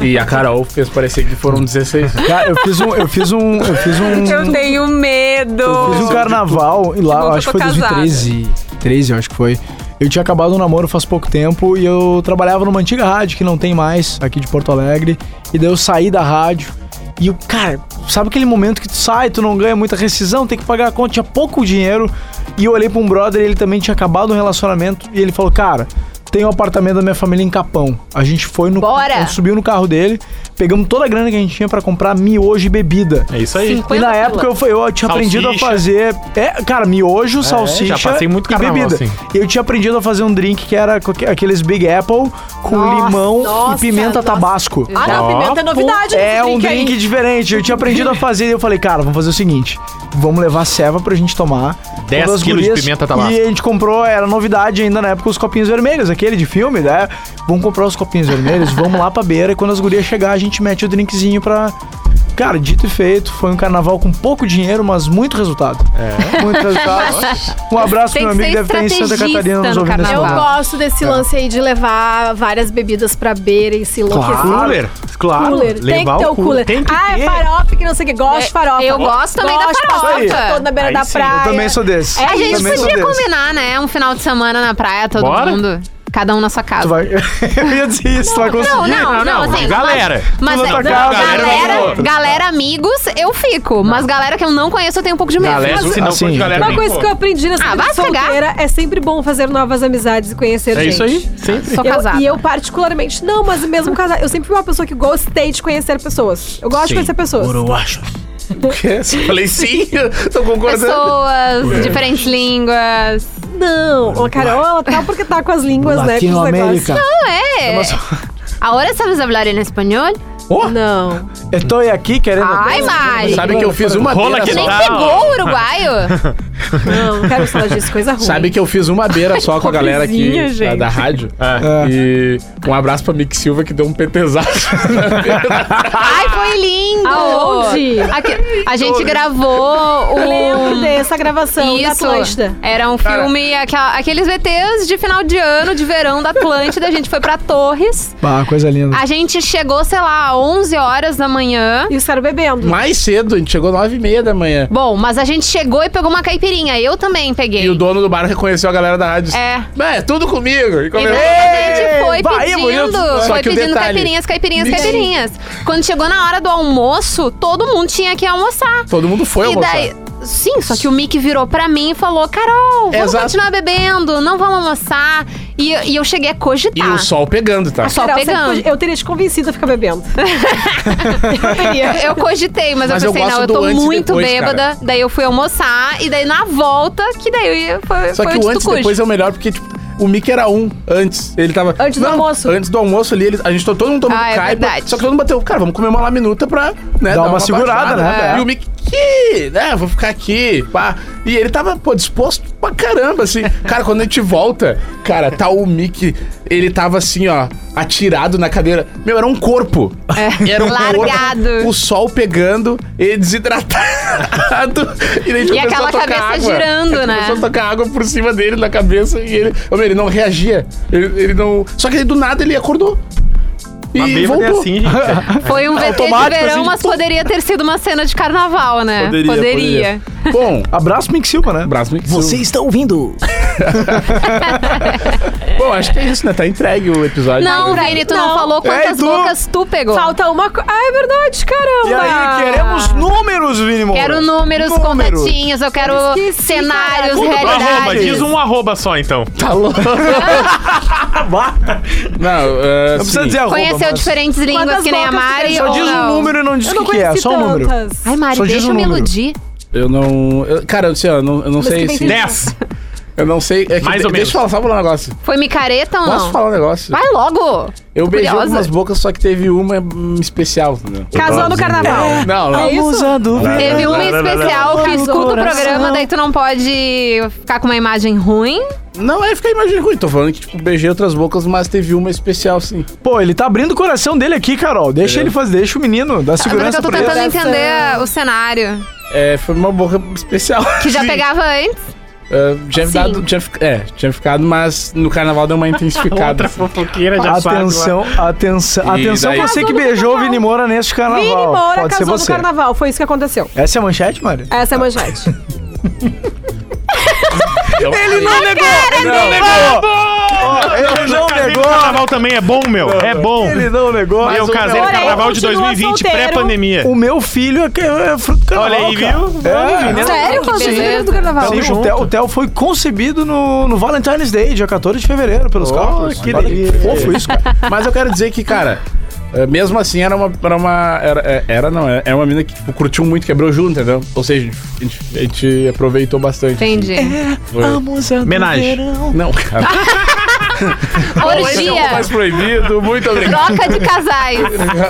Speaker 2: E a Carol fez parecer que foram 16.
Speaker 3: Cara, eu fiz um. Eu fiz um. Eu fiz um.
Speaker 4: Eu tenho medo.
Speaker 3: Eu fiz um carnaval e lá, acho que foi
Speaker 4: tô casada.
Speaker 3: 2013. 13, eu acho que foi. Eu tinha acabado um namoro faz pouco tempo e eu trabalhava numa antiga rádio que não tem mais aqui de Porto Alegre. E daí eu saí da rádio. E eu, cara, sabe aquele momento que tu sai, tu não ganha muita rescisão, tem que pagar a conta, tinha pouco dinheiro. E eu olhei pra um brother, ele também tinha acabado um relacionamento. E ele falou, cara, tem um apartamento da minha família em Capão. A gente foi no.
Speaker 4: Bora!
Speaker 3: Subiu no carro dele, pegamos toda a grana que a gente tinha pra comprar miojo e bebida.
Speaker 6: É isso aí.
Speaker 4: 50
Speaker 3: E na época eu, fui- eu tinha aprendido a
Speaker 6: Salsicha.
Speaker 3: fazer. É, cara, miojo, salsicha
Speaker 6: já passei muito
Speaker 3: e
Speaker 6: carnaval
Speaker 3: bebida.
Speaker 6: assim.
Speaker 3: E eu tinha aprendido a fazer um drink que era aqueles Big Apple com
Speaker 5: Nossa,
Speaker 3: limão
Speaker 5: nossa,
Speaker 3: e pimenta
Speaker 5: nossa.
Speaker 3: tabasco.
Speaker 5: Ah, não, pimenta é novidade
Speaker 3: É um
Speaker 5: drink
Speaker 3: diferente. Eu tinha aprendido a fazer e eu falei, cara, vamos fazer o seguinte: vamos levar ceva pra gente tomar.
Speaker 6: 10
Speaker 3: Todas as
Speaker 6: quilos de
Speaker 3: gurias.
Speaker 6: pimenta tabasco.
Speaker 3: E a gente comprou, era novidade ainda na época, os copinhos vermelhos, aquele de filme, né? Vamos comprar os copinhos vermelhos, vamos lá pra beira e quando as gurias chegar, a gente mete o drinkzinho pra. Cara, dito e feito, foi um carnaval com pouco dinheiro, mas muito resultado. É. Muito resultado. [LAUGHS] Um abraço pro meu amigo, deve estar em Santa Catarina nos
Speaker 4: no
Speaker 3: ouvindo nesse
Speaker 5: Eu gosto desse lance aí de levar várias bebidas pra beira e se enlouquecer.
Speaker 6: Cooler, claro.
Speaker 5: Cooler. Tem que ter
Speaker 6: o
Speaker 5: cooler.
Speaker 6: Tem que
Speaker 5: ah,
Speaker 6: ter.
Speaker 5: é farofa que não sei o que. Gosto de farofa.
Speaker 4: Eu gosto também da
Speaker 5: Gosto de
Speaker 4: farofa.
Speaker 5: todo na beira
Speaker 6: Aí
Speaker 5: da
Speaker 6: sim,
Speaker 5: praia.
Speaker 3: Eu também sou desse.
Speaker 5: É,
Speaker 4: A gente podia combinar, né? Um final de semana na praia, todo
Speaker 6: Bora?
Speaker 4: mundo. Cada um na sua casa.
Speaker 3: Tu vai... [LAUGHS] eu ia dizer isso, tu vai conseguir.
Speaker 4: Não, não, não,
Speaker 6: não,
Speaker 4: assim,
Speaker 6: galera.
Speaker 4: Mas, mas é,
Speaker 3: casa,
Speaker 6: galera
Speaker 4: galera,
Speaker 6: vai
Speaker 4: galera, amigos, eu fico. Mas galera que eu não conheço, eu tenho um pouco de medo.
Speaker 6: Galera,
Speaker 4: Mas-
Speaker 6: se não
Speaker 3: assim,
Speaker 6: de galera,
Speaker 5: Uma coisa que eu aprendi nessa
Speaker 4: Ah,
Speaker 5: vida de solteira é sempre bom fazer novas amizades e conhecer
Speaker 6: É
Speaker 5: gente.
Speaker 6: isso aí, sempre.
Speaker 5: Eu-
Speaker 4: casada.
Speaker 5: e eu particularmente, não, mas mesmo casar, eu sempre fui uma pessoa que gostei de conhecer pessoas. Eu gosto de
Speaker 2: Sim.
Speaker 5: conhecer pessoas.
Speaker 3: Uruacho.
Speaker 2: O quê? Falei sim, tô concordando.
Speaker 4: Pessoas, diferentes línguas.
Speaker 5: Não, ô Carol, ela tá porque tá com as línguas, né? com os negócios.
Speaker 4: Não é. Ahora sabes hablar en español?
Speaker 2: Oh,
Speaker 5: Não.
Speaker 3: Estou aqui querendo.
Speaker 4: Ai, Mari.
Speaker 2: sabe que eu fiz uma
Speaker 6: Rola que.
Speaker 4: Nem pegou o uruguaio. [LAUGHS]
Speaker 5: Não, não quero falar disso, coisa ruim.
Speaker 2: Sabe que eu fiz uma beira só com a galera aqui da, da rádio.
Speaker 6: É.
Speaker 2: E um abraço pra Mick Silva que deu um PTzaço.
Speaker 4: Ai, foi lindo!
Speaker 5: Aonde?
Speaker 4: Aqui- a gente gravou o.
Speaker 5: Eu lembro dessa gravação da
Speaker 4: Isso.
Speaker 5: Atlântida.
Speaker 4: Era um filme, aquela- aqueles VTs de final de ano, de verão da Atlântida. A gente foi pra Torres.
Speaker 3: Bah, coisa linda.
Speaker 4: A gente chegou, sei lá, 11 horas da manhã.
Speaker 5: E caras bebendo.
Speaker 2: Mais cedo, a gente chegou nove e meia da manhã.
Speaker 4: Bom, mas a gente chegou e pegou uma caipirinha. Eu também peguei.
Speaker 2: E o dono do bar reconheceu a galera da rádio.
Speaker 4: É.
Speaker 2: É, tudo comigo. E
Speaker 4: E
Speaker 2: começou-
Speaker 4: daí a gente foi
Speaker 3: Bahia
Speaker 4: pedindo,
Speaker 3: bonito.
Speaker 2: Só
Speaker 4: foi
Speaker 2: que o
Speaker 4: pedindo
Speaker 2: detalhe-
Speaker 4: caipirinhas, caipirinhas, caipirinhas. Quando chegou na hora do almoço, todo mundo tinha que almoçar.
Speaker 2: Todo mundo foi
Speaker 4: e
Speaker 2: almoçar.
Speaker 4: daí, sim, só que o Mick virou pra mim e falou: Carol, vamos
Speaker 2: Exato.
Speaker 4: continuar bebendo, não vamos almoçar. E, e eu cheguei a
Speaker 2: E
Speaker 4: cogitar.
Speaker 2: o sol pegando, tá?
Speaker 4: Só
Speaker 5: Carol, você
Speaker 4: pegando.
Speaker 5: eu teria te convencido a ficar bebendo. [LAUGHS]
Speaker 4: Eu, eu cogitei, mas,
Speaker 2: Mas
Speaker 4: eu
Speaker 2: eu
Speaker 4: pensei,
Speaker 2: gosto
Speaker 4: não, eu tô
Speaker 2: e
Speaker 4: muito
Speaker 2: depois,
Speaker 4: bêbada. Daí eu fui almoçar, e daí na volta, que daí eu ia, foi,
Speaker 2: Só
Speaker 4: foi
Speaker 2: que
Speaker 4: o
Speaker 2: o antes e depois é o melhor, porque, tipo, o Mickey era um antes. Ele tava.
Speaker 5: Antes do almoço.
Speaker 2: Antes do almoço ali, ele- a gente todo mundo tomando
Speaker 4: Ah, é
Speaker 2: caipa.
Speaker 4: verdade.
Speaker 2: Só que todo mundo bateu, cara, vamos comer uma laminuta pra, né,
Speaker 3: Dar uma segurada,
Speaker 2: baixada.
Speaker 3: né?
Speaker 2: E o Mickey, que, né, vou ficar aqui, pá. E ele tava, pô, disposto pra caramba, assim. Cara, quando a gente volta, cara, tá o Mickey, ele tava assim, ó, atirado na cadeira. Meu, era um corpo. [LAUGHS] Era um
Speaker 4: Largado.
Speaker 2: corpo. O sol pegando, ele desidratado. [LAUGHS] e, daí
Speaker 4: E aquela
Speaker 2: a tocar
Speaker 4: cabeça
Speaker 2: água.
Speaker 4: girando, né?
Speaker 2: Começou a tocar água por cima dele na cabeça e ele, meu, ele não reagia. Ele, ele não. Só que aí do nada ele acordou. E
Speaker 6: Uma bêbada é
Speaker 2: voltou.
Speaker 6: assim, gente.
Speaker 4: Foi um VT de verão,
Speaker 3: assim,
Speaker 4: mas poderia ter sido uma cena de carnaval, né?
Speaker 2: Poderia, Bom,
Speaker 3: Abraço, Mick Silva, né?
Speaker 2: abraço, Mick Silva.
Speaker 3: está ouvindo? [LAUGHS]
Speaker 2: Bom, acho que é isso, né? Tá entregue o episódio.
Speaker 4: Não, Vini, tu não,
Speaker 5: Não.
Speaker 4: falou quantas
Speaker 3: tu?
Speaker 4: bocas tu pegou.
Speaker 5: Falta uma coisa. Ah, é verdade, caramba.
Speaker 3: E aí, queremos números, Vini Moura.
Speaker 4: Quero números, contatinhos, eu quero
Speaker 5: Esqueci,
Speaker 4: cenários.
Speaker 6: Arroba,
Speaker 4: realidades.
Speaker 6: diz um arroba só, então.
Speaker 2: Tá louco. [LAUGHS] Não, uh,
Speaker 3: Não precisa dizer arroba,
Speaker 4: Conheceu
Speaker 3: mas
Speaker 4: diferentes línguas
Speaker 5: Quantas
Speaker 4: que nem a Mari
Speaker 3: Só diz um número e não diz o que, que é, só um número.
Speaker 4: Ai, Mari,
Speaker 3: Só diz
Speaker 4: deixa
Speaker 3: um
Speaker 4: eu me
Speaker 3: número.
Speaker 4: iludir.
Speaker 2: Eu não. eu- cara, assim, eu não, eu não
Speaker 5: Mas
Speaker 2: sei se.
Speaker 5: bem
Speaker 6: 10.
Speaker 2: Eu não sei. É que
Speaker 6: Mais
Speaker 2: de-
Speaker 6: ou
Speaker 2: deixa
Speaker 6: menos.
Speaker 2: eu falar, só falar um negócio.
Speaker 4: Foi micareta ou
Speaker 2: Posso
Speaker 4: não?
Speaker 2: falar um negócio?
Speaker 4: Vai logo.
Speaker 2: Eu
Speaker 4: Tô
Speaker 2: beijei
Speaker 4: curiosa.
Speaker 2: algumas bocas, só que teve uma especial. entendeu?
Speaker 5: Casou no carnaval.
Speaker 2: Não, não.
Speaker 5: É isso?
Speaker 4: Teve uma especial que escuta o programa, daí tu não pode ficar com uma imagem ruim.
Speaker 2: Não é ficar imaginando ruim. Tô falando que, tipo, beijei outras bocas, mas teve uma especial, sim.
Speaker 3: Pô, ele tá abrindo o coração dele aqui, Carol. Deixa ele fazer, deixa o menino, dá
Speaker 4: Agora que
Speaker 3: segurança
Speaker 4: eu tô
Speaker 3: pra
Speaker 4: tentando
Speaker 3: ele.
Speaker 4: entender o cenário.
Speaker 2: É, foi uma boca especial.
Speaker 4: Que já [LAUGHS] pegava antes.
Speaker 2: É, tinha dado. Tinha, é, tinha ficado, mas no carnaval deu uma [LAUGHS] intensificada.
Speaker 6: Outra
Speaker 2: assim.
Speaker 6: fofoqueira já sabe.
Speaker 3: Atenção, atenção,
Speaker 2: E
Speaker 3: atenção
Speaker 2: daí-
Speaker 3: você que beijou o. Vini Moura neste carnaval.
Speaker 5: Vini Moura
Speaker 3: Pode ser
Speaker 5: casou no
Speaker 3: você.
Speaker 5: carnaval. Foi isso que aconteceu.
Speaker 3: Essa é a manchete, Mari?
Speaker 5: Essa é a manchete. [LAUGHS] [LAUGHS]
Speaker 3: Ele não negou! Ele não negou! Ele não negou!
Speaker 6: carnaval também é bom, meu. É bom.
Speaker 3: Ele não negou!
Speaker 6: Eu casei no carnaval de
Speaker 5: continua
Speaker 6: 2020,
Speaker 5: solteiro.
Speaker 6: pré-pandemia.
Speaker 3: O meu filho é, é fruto do carnaval,
Speaker 6: Olha aí, viu?
Speaker 3: É.
Speaker 5: Sério?
Speaker 4: que
Speaker 5: Casou
Speaker 4: beleza.
Speaker 5: do carnaval.
Speaker 3: Sim, o Theo, o Theo foi concebido no, no Valentine's Day, dia 14 de fevereiro, pelos
Speaker 2: Oh,
Speaker 3: cálculos.
Speaker 2: que
Speaker 3: Olha fofo isso, cara.
Speaker 2: Mas eu quero dizer que, cara, é, mesmo assim era uma. Era, uma, era, é, era não, é, é uma mina que tipo, curtiu muito, quebrou junto, entendeu? Ou seja, a gente, a gente aproveitou bastante.
Speaker 4: Entendi.
Speaker 2: Foi-
Speaker 6: Homenagem.
Speaker 2: Não, cara. [LAUGHS] [LAUGHS] Esse é mais
Speaker 4: Orgia.
Speaker 2: proibido, muito obrigado.
Speaker 4: Troca de casais.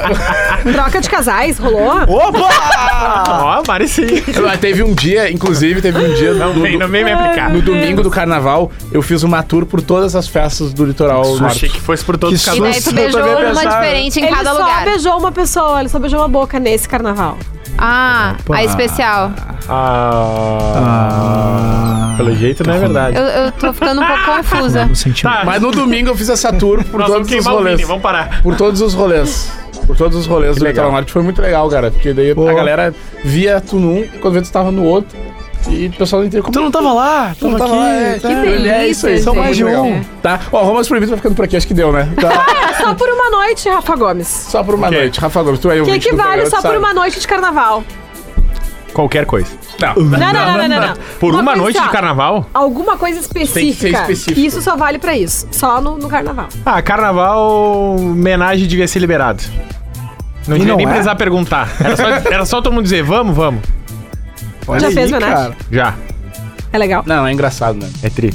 Speaker 4: [LAUGHS]
Speaker 5: Troca de casais, rolou?
Speaker 3: Opa! [LAUGHS]
Speaker 6: Ó.
Speaker 2: Mas Teve um dia, inclusive, teve um dia
Speaker 6: Não
Speaker 2: do-
Speaker 6: vem, não vem me aplicar.
Speaker 2: no domingo do carnaval, eu fiz uma tour por todas as festas do litoral norte.
Speaker 6: Achei que fosse por todos os
Speaker 3: Que
Speaker 4: E
Speaker 6: casais.
Speaker 4: daí tu
Speaker 3: Eu
Speaker 4: beijou uma
Speaker 3: pensava.
Speaker 4: diferente em
Speaker 5: ele
Speaker 4: cada
Speaker 5: só
Speaker 4: lugar.
Speaker 5: beijou uma pessoa, ele só beijou uma boca nesse carnaval.
Speaker 4: Ah, a especial.
Speaker 6: Ah, pelo jeito não é verdade.
Speaker 4: Eu, eu tô ficando um pouco [LAUGHS] confusa.
Speaker 3: No sentido.
Speaker 6: Tá,
Speaker 2: Mas no [LAUGHS] domingo eu fiz essa tour por
Speaker 6: nós vamos
Speaker 2: todos os rolês.
Speaker 6: Vini, vamos parar.
Speaker 2: Por todos os rolês. Por todos os rolês do
Speaker 6: legal.
Speaker 2: Litoral Norte. Foi muito legal, cara. Porque daí
Speaker 3: Pô.
Speaker 2: a galera via tu num e quando vê tu tava no outro. E o pessoal não entendeu como.
Speaker 3: Tu não tava lá,
Speaker 2: Tu não
Speaker 3: tava
Speaker 2: tava
Speaker 3: aqui.
Speaker 2: lá, é,
Speaker 3: tá.
Speaker 2: que
Speaker 4: delícia,
Speaker 2: é isso aí.
Speaker 4: São
Speaker 3: mais de um.
Speaker 2: Tá? Ó, Romas Proibido vai ficando por aqui, acho que deu, né? Tá. [LAUGHS]
Speaker 5: Só por uma noite, Rafa Gomes.
Speaker 2: Só por uma
Speaker 6: Ok.
Speaker 2: noite. Rafa Gomes, tu é o
Speaker 5: Que equivale
Speaker 2: programa,
Speaker 5: só por
Speaker 2: sabe.
Speaker 5: uma noite de carnaval.
Speaker 6: Qualquer coisa.
Speaker 2: Não.
Speaker 5: Não, não, não, não, não. não.
Speaker 6: Por uma,
Speaker 5: coisa
Speaker 6: noite de carnaval?
Speaker 5: Alguma coisa específica.
Speaker 2: específico.
Speaker 5: Isso só vale pra isso. Só no, no carnaval.
Speaker 6: Ah, carnaval, homenagem devia ser liberado. Não
Speaker 3: E
Speaker 6: devia
Speaker 3: não
Speaker 6: nem
Speaker 3: é?
Speaker 6: precisar perguntar. Era só, [LAUGHS] era só todo mundo dizer, vamos, vamos.
Speaker 3: Olha
Speaker 5: Já
Speaker 3: aí,
Speaker 5: fez homenagem?
Speaker 3: cara.
Speaker 6: Já.
Speaker 5: É legal.
Speaker 2: Não, é engraçado, né?
Speaker 6: É tri.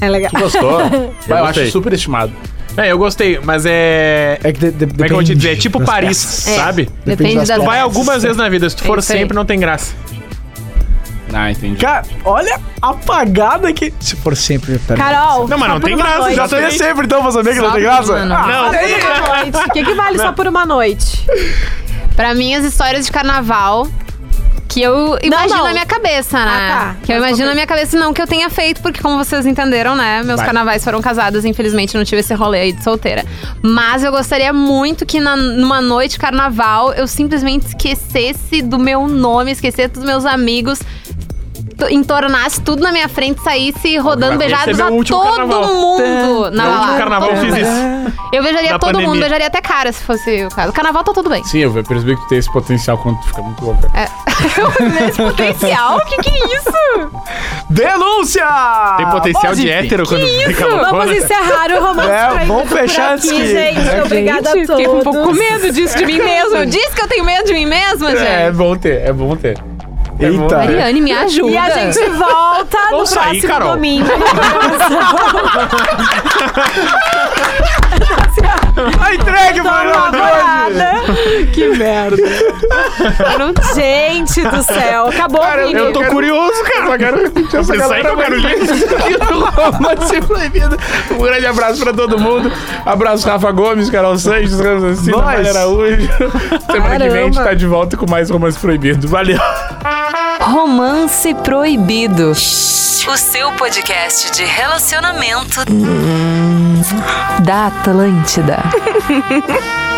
Speaker 5: É legal.
Speaker 2: Gostou? [LAUGHS] eu acho
Speaker 6: gostei.
Speaker 2: super estimado.
Speaker 6: É, eu gostei, mas é.
Speaker 3: É que de, de,
Speaker 6: Como é que eu vou te dizer? É tipo Paris,
Speaker 3: peças.
Speaker 4: É.
Speaker 6: sabe?
Speaker 4: Depende
Speaker 3: das
Speaker 4: das
Speaker 6: Tu vai algumas vezes na vida, se tu
Speaker 4: É
Speaker 6: for sempre, não tem graça.
Speaker 2: Ah, entendi.
Speaker 3: Cara, olha a apagada que. Se for sempre, tá
Speaker 5: Carol.
Speaker 6: Não, mas não tem graça,
Speaker 5: noite.
Speaker 6: já
Speaker 3: seria sempre, então, pra saber que não
Speaker 4: Só
Speaker 3: tem
Speaker 4: por
Speaker 3: graça? Ah,
Speaker 6: Não.
Speaker 5: Noite. O que, que vale só por uma noite?
Speaker 4: Pra mim, as histórias de carnaval que eu imagino
Speaker 5: não.
Speaker 4: na minha cabeça, né?
Speaker 5: Ah, tá.
Speaker 4: Que eu
Speaker 5: Mas
Speaker 4: imagino na minha cabeça, não que eu tenha feito, porque como vocês entenderam, né? Meus
Speaker 2: Vai.
Speaker 4: carnavais foram casados, infelizmente não tive esse rolê aí de solteira. Mas eu gostaria muito que na- numa noite de carnaval eu simplesmente esquecesse do meu nome, esquecesse dos meus amigos. To- Entornasse tudo na minha frente, saísse rodando
Speaker 6: é
Speaker 4: beijados a todo
Speaker 6: carnaval.
Speaker 4: mundo na
Speaker 6: No
Speaker 4: balada.
Speaker 6: carnaval eu fiz isso.
Speaker 4: Eu beijaria
Speaker 6: Da
Speaker 4: todo mundo, beijaria até cara, se fosse o caso. O carnaval tá tudo bem.
Speaker 2: Sim, eu percebi que tu tem esse potencial quando tu fica muito louca. [LAUGHS]
Speaker 4: Esse potencial? O que, que é isso?
Speaker 3: Denúncia!
Speaker 6: Tem potencial de hétero quando fica
Speaker 5: Vamos
Speaker 6: loucona.
Speaker 5: encerrar o romance
Speaker 3: É, vamos fechar
Speaker 5: aqui,
Speaker 3: antes que-
Speaker 5: gente.
Speaker 3: É,
Speaker 5: Obrigada a
Speaker 4: Gente,
Speaker 5: todos.
Speaker 4: Fiquei com um pouco com medo disso de mim mesmo. Eu disse que eu tenho medo de mim mesma,
Speaker 2: É, é
Speaker 4: gente.
Speaker 2: bom ter, é bom ter.
Speaker 3: Eita.
Speaker 4: Mariane, me ajuda.
Speaker 5: E a gente volta no
Speaker 6: Vamos sair,
Speaker 5: próximo
Speaker 6: Carol.
Speaker 5: domingo. [LAUGHS] [LAUGHS]
Speaker 3: Tá entregue,
Speaker 5: Uma
Speaker 3: mano! Que merda.
Speaker 5: Gente do céu, acabou
Speaker 2: Cara,
Speaker 5: vídeo.
Speaker 2: eu tô curioso, cara. Só quero repetir essa
Speaker 6: Isso aí
Speaker 2: galera.
Speaker 6: que eu quero ler.
Speaker 2: Romance proibido. Um grande abraço pra todo mundo. Abraço Rafa Gomes, Carol Sanches, Rancina. Maria Araújo. Semana que vem a gente tá de volta com mais Romance Proibido. Valeu.
Speaker 1: Romance Proibido. O seu podcast de relacionamento da Atlântida. [LAUGHS]